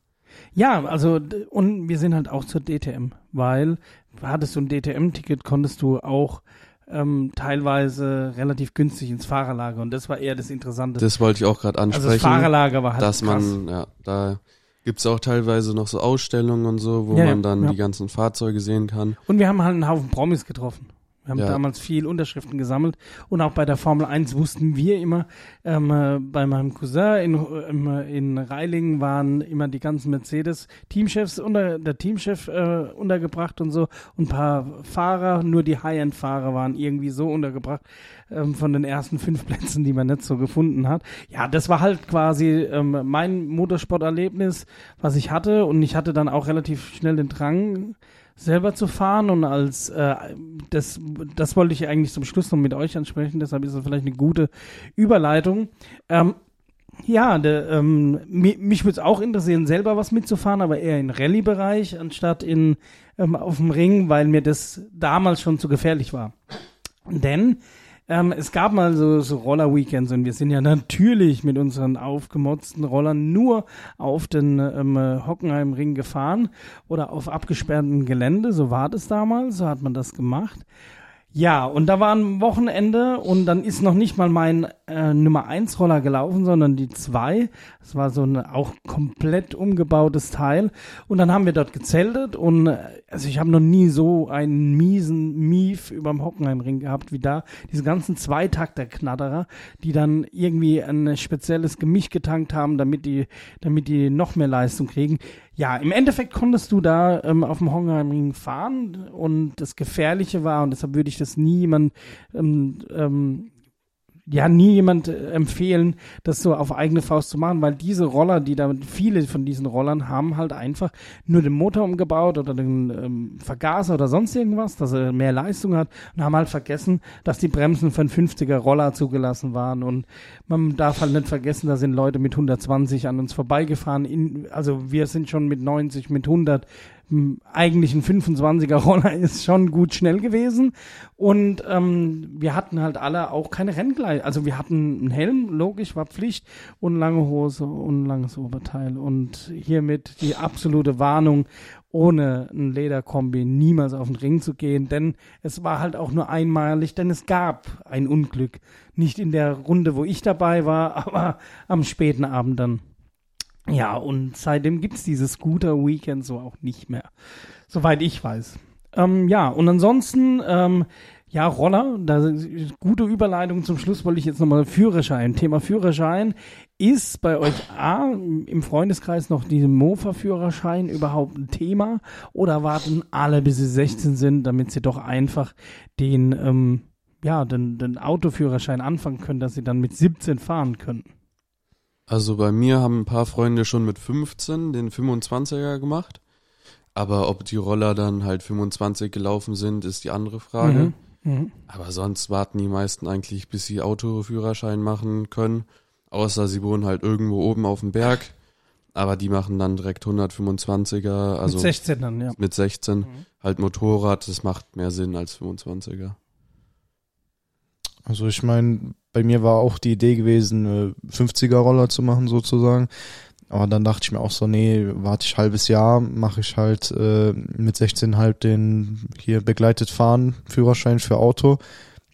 Ja, also und wir sind halt auch zur DTM, weil hattest du ein DTM-Ticket, konntest du auch ähm, teilweise relativ günstig ins Fahrerlager und das war eher das Interessante. Das wollte ich auch gerade also das ansprechen. Fahrerlager war halt dass krass. man, ja, da gibt's auch teilweise noch so Ausstellungen und so, wo ja, man dann ja. die ganzen Fahrzeuge sehen kann. Und wir haben halt einen Haufen Promis getroffen. Wir haben Ja. damals viel Unterschriften gesammelt und auch bei der Formel 1 wussten wir immer, ähm, äh, bei meinem Cousin in, ähm, in Reilingen waren immer die ganzen Mercedes-Teamchefs unter, der Teamchef äh, untergebracht und so und ein paar Fahrer, nur die High-End-Fahrer waren irgendwie so untergebracht ähm, von den ersten fünf Plätzen, die man nicht so gefunden hat. Ja, das war halt quasi ähm, mein Motorsporterlebnis, was ich hatte und ich hatte dann auch relativ schnell den Drang, selber zu fahren und als äh, das das wollte ich eigentlich zum Schluss noch mit euch ansprechen, deshalb ist es vielleicht eine gute Überleitung. Ähm, ja, der, ähm, mi- mich würde es auch interessieren, selber was mitzufahren, aber eher im Rallye-Bereich anstatt in ähm, auf dem Ring, weil mir das damals schon zu gefährlich war. Denn ähm, es gab mal so, so Roller-Weekends und wir sind ja natürlich mit unseren aufgemotzten Rollern nur auf den ähm, äh, Hockenheimring gefahren oder auf abgesperrtem Gelände. So war das damals, so hat man das gemacht. Ja, und da war ein Wochenende und dann ist noch nicht mal mein äh, Nummer 1 Roller gelaufen, sondern die 2. Das war so ein auch komplett umgebautes Teil. Und dann haben wir dort gezeltet und äh, also ich habe noch nie so einen miesen Mief überm Hockenheimring gehabt wie da. Diese ganzen Zweitakter-Knatterer, die dann irgendwie ein spezielles Gemisch getankt haben, damit die, damit die noch mehr Leistung kriegen. Ja, im Endeffekt konntest du da ähm, auf dem Hockenheimring fahren und das Gefährliche war, und deshalb würde ich das nie jemand, ähm, ähm, ja, nie jemand äh, empfehlen, das so auf eigene Faust zu machen, weil diese Roller, die da, viele von diesen Rollern haben halt einfach nur den Motor umgebaut oder den ähm, Vergaser oder sonst irgendwas, dass er mehr Leistung hat und haben halt vergessen, dass die Bremsen für einen 50er Roller zugelassen waren. Und man darf halt nicht vergessen, da sind Leute mit 120 an uns vorbeigefahren, in, also wir sind schon mit 90, mit 100 m, eigentlich ein 25er Roller [laughs] ist schon gut schnell gewesen und ähm, wir hatten halt alle auch keine Rennkleidung. Also wir hatten einen Helm, logisch, war Pflicht und lange Hose und langes Oberteil und hiermit die absolute Warnung, ohne ein Lederkombi niemals auf den Ring zu gehen, denn es war halt auch nur einmalig, denn es gab ein Unglück. Nicht in der Runde, wo ich dabei war, [laughs] aber am späten Abend dann. Ja, und seitdem gibt's dieses Scooter-Weekend so auch nicht mehr. Soweit ich weiß. Ähm, ja, und ansonsten, ähm, ja, Roller, da gute Überleitung zum Schluss wollte ich jetzt nochmal Führerschein. Thema Führerschein. Ist bei euch A, im Freundeskreis noch dieser Mofa-Führerschein überhaupt ein Thema? Oder warten alle, bis sie 16 sind, damit sie doch einfach den, ähm, ja, den, den Autoführerschein anfangen können, dass sie dann mit 17 fahren können? Also bei mir haben ein paar Freunde schon mit 15 den 25er gemacht. Aber ob die Roller dann halt 25 gelaufen sind, ist die andere Frage. Mhm. Mhm. Aber sonst warten die meisten eigentlich, bis sie Autoführerschein machen können. Außer sie wohnen halt irgendwo oben auf dem Berg. Aber die machen dann direkt 125er, also Mit 16 dann, ja. mit 16. Mhm. Halt Motorrad, das macht mehr Sinn als 25er. Also ich meine, bei mir war auch die Idee gewesen, äh, 50er Roller zu machen sozusagen. Aber dann dachte ich mir auch so, nee, warte ich halbes Jahr, mache ich halt äh, mit 16 halt den hier begleitet fahren Führerschein für Auto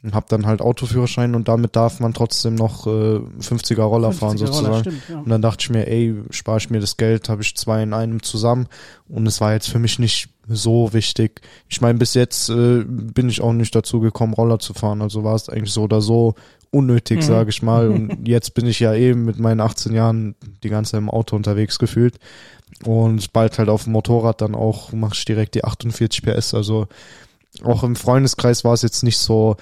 und hab dann halt Autoführerschein und damit darf man trotzdem noch äh, 50er Roller fahren 50er sozusagen. Roller, stimmt, ja. Und dann dachte ich mir, ey, spare ich mir das Geld, habe ich zwei in einem zusammen. Und es war jetzt für mich nicht so wichtig. Ich meine, bis jetzt äh, bin ich auch nicht dazu gekommen, Roller zu fahren. Also war es eigentlich so oder so unnötig, Mhm. sage ich mal. Und [laughs] jetzt bin ich ja eben mit meinen 18 Jahren die ganze Zeit im Auto unterwegs gefühlt. Und bald halt auf dem Motorrad dann auch mache ich direkt die 48 PS. Also auch im Freundeskreis war es jetzt nicht so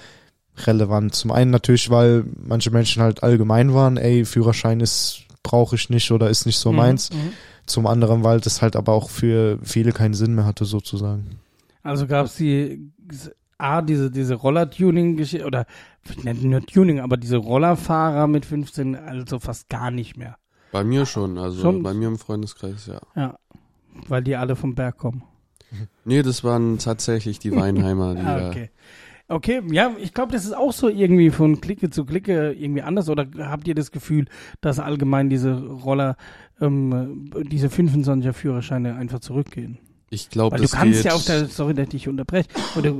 relevant. Zum einen natürlich, weil manche Menschen halt allgemein waren, ey, Führerschein ist brauche ich nicht oder ist nicht so Mhm, meins. mhm. Zum anderen, weil das halt aber auch für viele keinen Sinn mehr hatte sozusagen. Also gab es die A, diese, diese Roller-Tuning-Geschichte, oder nicht nur Tuning, aber diese Rollerfahrer mit 15, also fast gar nicht mehr. Bei mir schon, also Schon? bei mir im Freundeskreis, ja. Ja. Weil die alle vom Berg kommen. Nee, das waren tatsächlich die [laughs] Weinheimer, die Ah, da okay. Okay, ja, ich glaube, das ist auch so irgendwie von Clique zu Clique irgendwie anders. Oder habt ihr das Gefühl, dass allgemein diese Roller, ähm, diese 25er Führerscheine einfach zurückgehen? Ich glaube, Weil du das kannst geht. ja auf der, sorry, dass ich unterbreche, oder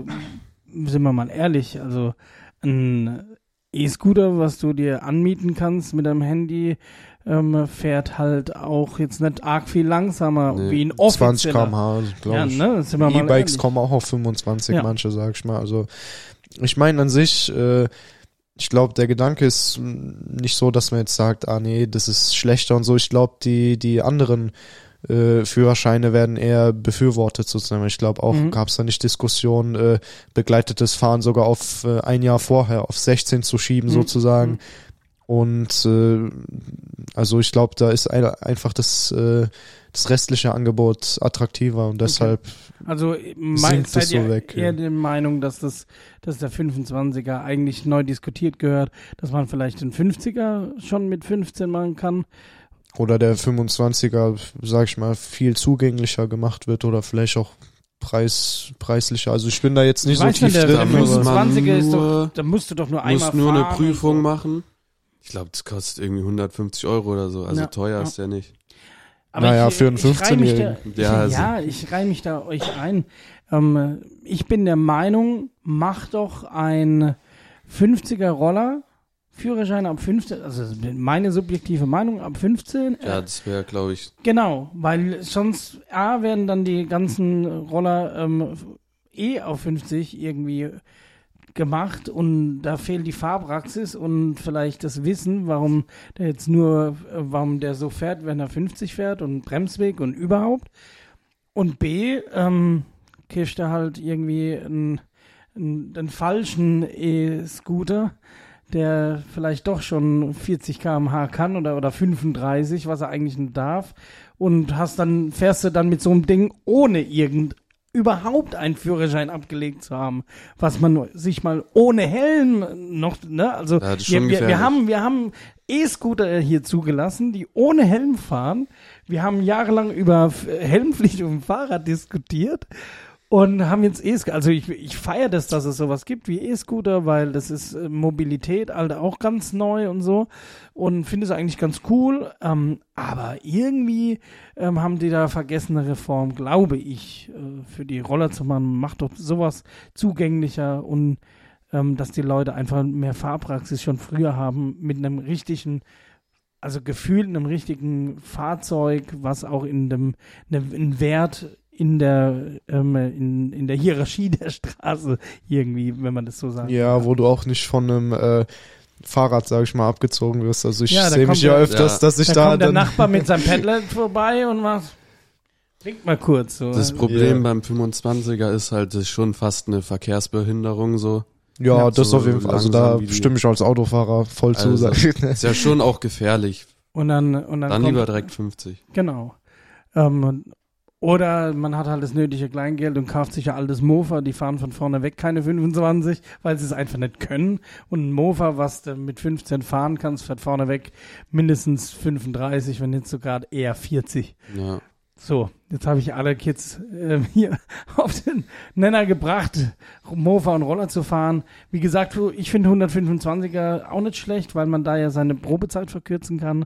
sind wir mal ehrlich, also ein E-Scooter, was du dir anmieten kannst mit deinem Handy, ähm, fährt halt auch jetzt nicht arg viel langsamer Nee. wie ein 20 offizieller. km/h, glaube Ja, ich. ne, E-Bikes kommen auch auf 25, Ja. manche, sag ich mal. Also ich meine an sich, äh, ich glaube, der Gedanke ist nicht so, dass man jetzt sagt, ah nee, das ist schlechter und so. Ich glaube, die, die anderen äh, Führerscheine werden eher befürwortet sozusagen. Ich glaube auch, Mhm. gab es da nicht Diskussion, äh, begleitetes Fahren sogar auf äh, ein Jahr vorher, auf 16 zu schieben Mhm. sozusagen. Und äh, also ich glaube, da ist ein, einfach das, äh, das restliche Angebot attraktiver und deshalb Also mein, Sinkt es so weg, eher ja. der Meinung, dass das, dass der 25er eigentlich neu diskutiert gehört, dass man vielleicht den 50er schon mit 15 machen kann? oder der 25er, sag ich mal, viel zugänglicher gemacht wird oder vielleicht auch preis, preislicher. Also ich bin da jetzt nicht so weiß tief nicht, der, drin. der Da muss aber- man 25er ist doch, nur- da musst du doch nur einmal musst nur eine fahren Prüfung so. machen. Ich glaube, das kostet irgendwie 150 Euro oder so. Also Ja, teuer ja. ist der nicht. Aber Naja, ich, für einen ich reih mich da- 15-Jährigen. Ich, Ja, also- ja, ich reihe mich da euch ein. Ähm, ich bin der Meinung, mach doch ein 50er Roller, Führerschein ab 15, also meine subjektive Meinung, ab 15. äh, Ja, das wäre, glaube ich, Genau, weil sonst A werden dann die ganzen Roller ähm, eh auf 50 irgendwie gemacht und da fehlt die Fahrpraxis und vielleicht das Wissen, warum der jetzt nur, äh, warum der so fährt, wenn er 50 fährt und Bremsweg und überhaupt. Und B, ähm, kriegst du halt irgendwie einen, einen, einen falschen E-Scooter, der vielleicht doch schon 40 km/h kann oder, oder 35, was er eigentlich nicht darf. Und hast dann, fährst du dann mit so einem Ding ohne irgend überhaupt einen Führerschein abgelegt zu haben, was man sich mal ohne Helm noch, ne, also Ja, wir, wir, wir haben, wir haben E-Scooter hier zugelassen, die ohne Helm fahren. Wir haben jahrelang über Helmpflicht dem Fahrrad diskutiert und haben jetzt E-Scooter. Also ich, ich feiere das, dass es sowas gibt wie E-Scooter, weil das ist äh, Mobilität, Alter, auch ganz neu und so. Und finde es eigentlich ganz cool. Ähm, aber irgendwie ähm, haben die da vergessene Reform, glaube ich, äh, für die Roller zu machen. Macht doch sowas zugänglicher und ähm, dass die Leute einfach mehr Fahrpraxis schon früher haben mit einem richtigen also gefühlt einem richtigen Fahrzeug, was auch in dem ne, einen Wert in der ähm, in, in der Hierarchie der Straße irgendwie, wenn man das so sagt. Ja, wo du auch nicht von einem äh, Fahrrad, sag ich mal, abgezogen wirst. Also ich Ja, sehe mich ja öfters, Ja. dass ich da, da, kommt der Nachbar mit seinem [laughs] Padlet vorbei und macht winkt mal kurz so. Das Problem Ja. beim 25er ist halt, das ist schon fast eine Verkehrsbehinderung so. ja, Ja, das so auf jeden Fall. Also da stimme ich als Autofahrer voll zu. Also, sag ich. Ist ja schon auch gefährlich. und dann und dann, Dann kommt, lieber direkt 50. Genau. Ähm, Oder man hat halt das nötige Kleingeld und kauft sich ein altes Mofa, die fahren von vorne weg keine 25, weil sie es einfach nicht können. Und ein Mofa, was du mit 15 fahren kannst, fährt vorne weg mindestens 35, wenn nicht sogar eher 40. Ja. So, jetzt habe ich alle Kids äh, [laughs] hier auf den Nenner gebracht, Mofa und Roller zu fahren. Wie gesagt, ich finde 125er auch nicht schlecht, weil man da ja seine Probezeit verkürzen kann,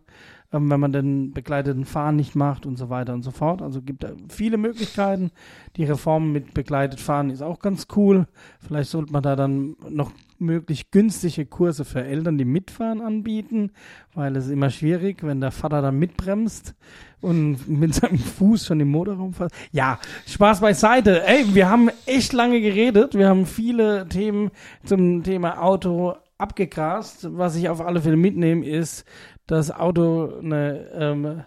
ähm, wenn man den begleiteten Fahren nicht macht und so weiter und so fort. Also gibt da viele Möglichkeiten. Die Reform mit begleitet Fahren ist auch ganz cool. Vielleicht sollte man da dann noch möglich günstige Kurse für Eltern, die mitfahren, anbieten, weil es ist immer schwierig, wenn der Vater dann mitbremst und mit seinem Fuß schon im Motorraum fährt. Ja, Spaß beiseite. Ey, wir haben echt lange geredet. Wir haben viele Themen zum Thema Auto abgegrast. Was ich auf alle Fälle mitnehme, ist, dass Auto eine ähm,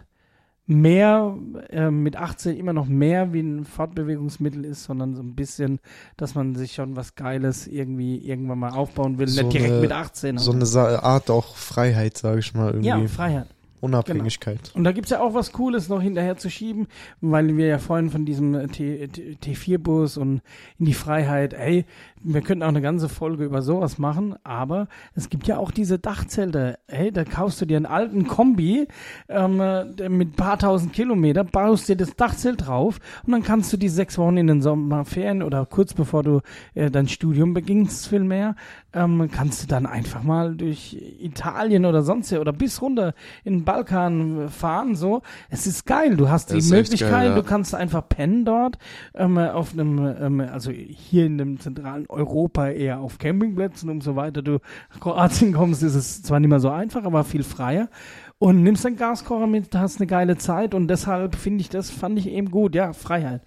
mehr äh, mit 18 immer noch mehr wie ein Fortbewegungsmittel ist, sondern so ein bisschen, dass man sich schon was Geiles irgendwie irgendwann mal aufbauen will, So nicht direkt eine- mit 18. So eine Sa- Art auch Freiheit, sage ich mal, irgendwie. ja, Freiheit. Unabhängigkeit. Und da gibt's ja auch was Cooles noch hinterher zu schieben, weil wir ja vorhin von diesem T- T- T4-Bus und in die Freiheit, ey, wir könnten auch eine ganze Folge über sowas machen, aber es gibt ja auch diese Dachzelte. Ey, da kaufst du dir einen alten Kombi ähm, der mit paar tausend Kilometer, baust dir das Dachzelt drauf und dann kannst du die sechs Wochen in den Sommerferien oder kurz bevor du äh, dein Studium beginnst, vielmehr, ähm, kannst du dann einfach mal durch Italien oder sonst oder bis runter in den Balkan fahren. So, es ist geil. Du hast Das die Möglichkeit, geil, ja. du kannst einfach pennen dort ähm, auf einem, ähm, also hier in dem zentralen Europa eher auf Campingplätzen und so weiter. Du nach Kroatien kommst, ist es zwar nicht mehr so einfach, aber viel freier. Und nimmst deinen Gaskocher mit, hast eine geile Zeit und deshalb finde ich das, fand ich eben gut. Ja, Freiheit.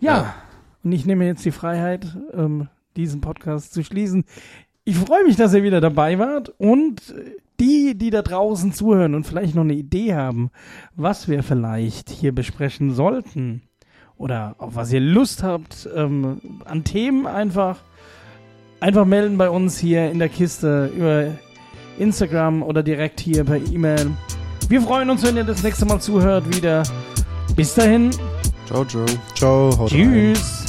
Ja, Ja. und ich nehme jetzt die Freiheit, ähm, diesen Podcast zu schließen. Ich freue mich, dass ihr wieder dabei wart und äh, die, die da draußen zuhören und vielleicht noch eine Idee haben, was wir vielleicht hier besprechen sollten oder auf was ihr Lust habt ähm, an Themen einfach einfach melden bei uns hier in der Kiste über Instagram oder direkt hier per E-Mail. Wir freuen uns, wenn ihr das nächste Mal zuhört wieder. Bis dahin, Ciao, ciao. Ciao, haut rein. tschüss.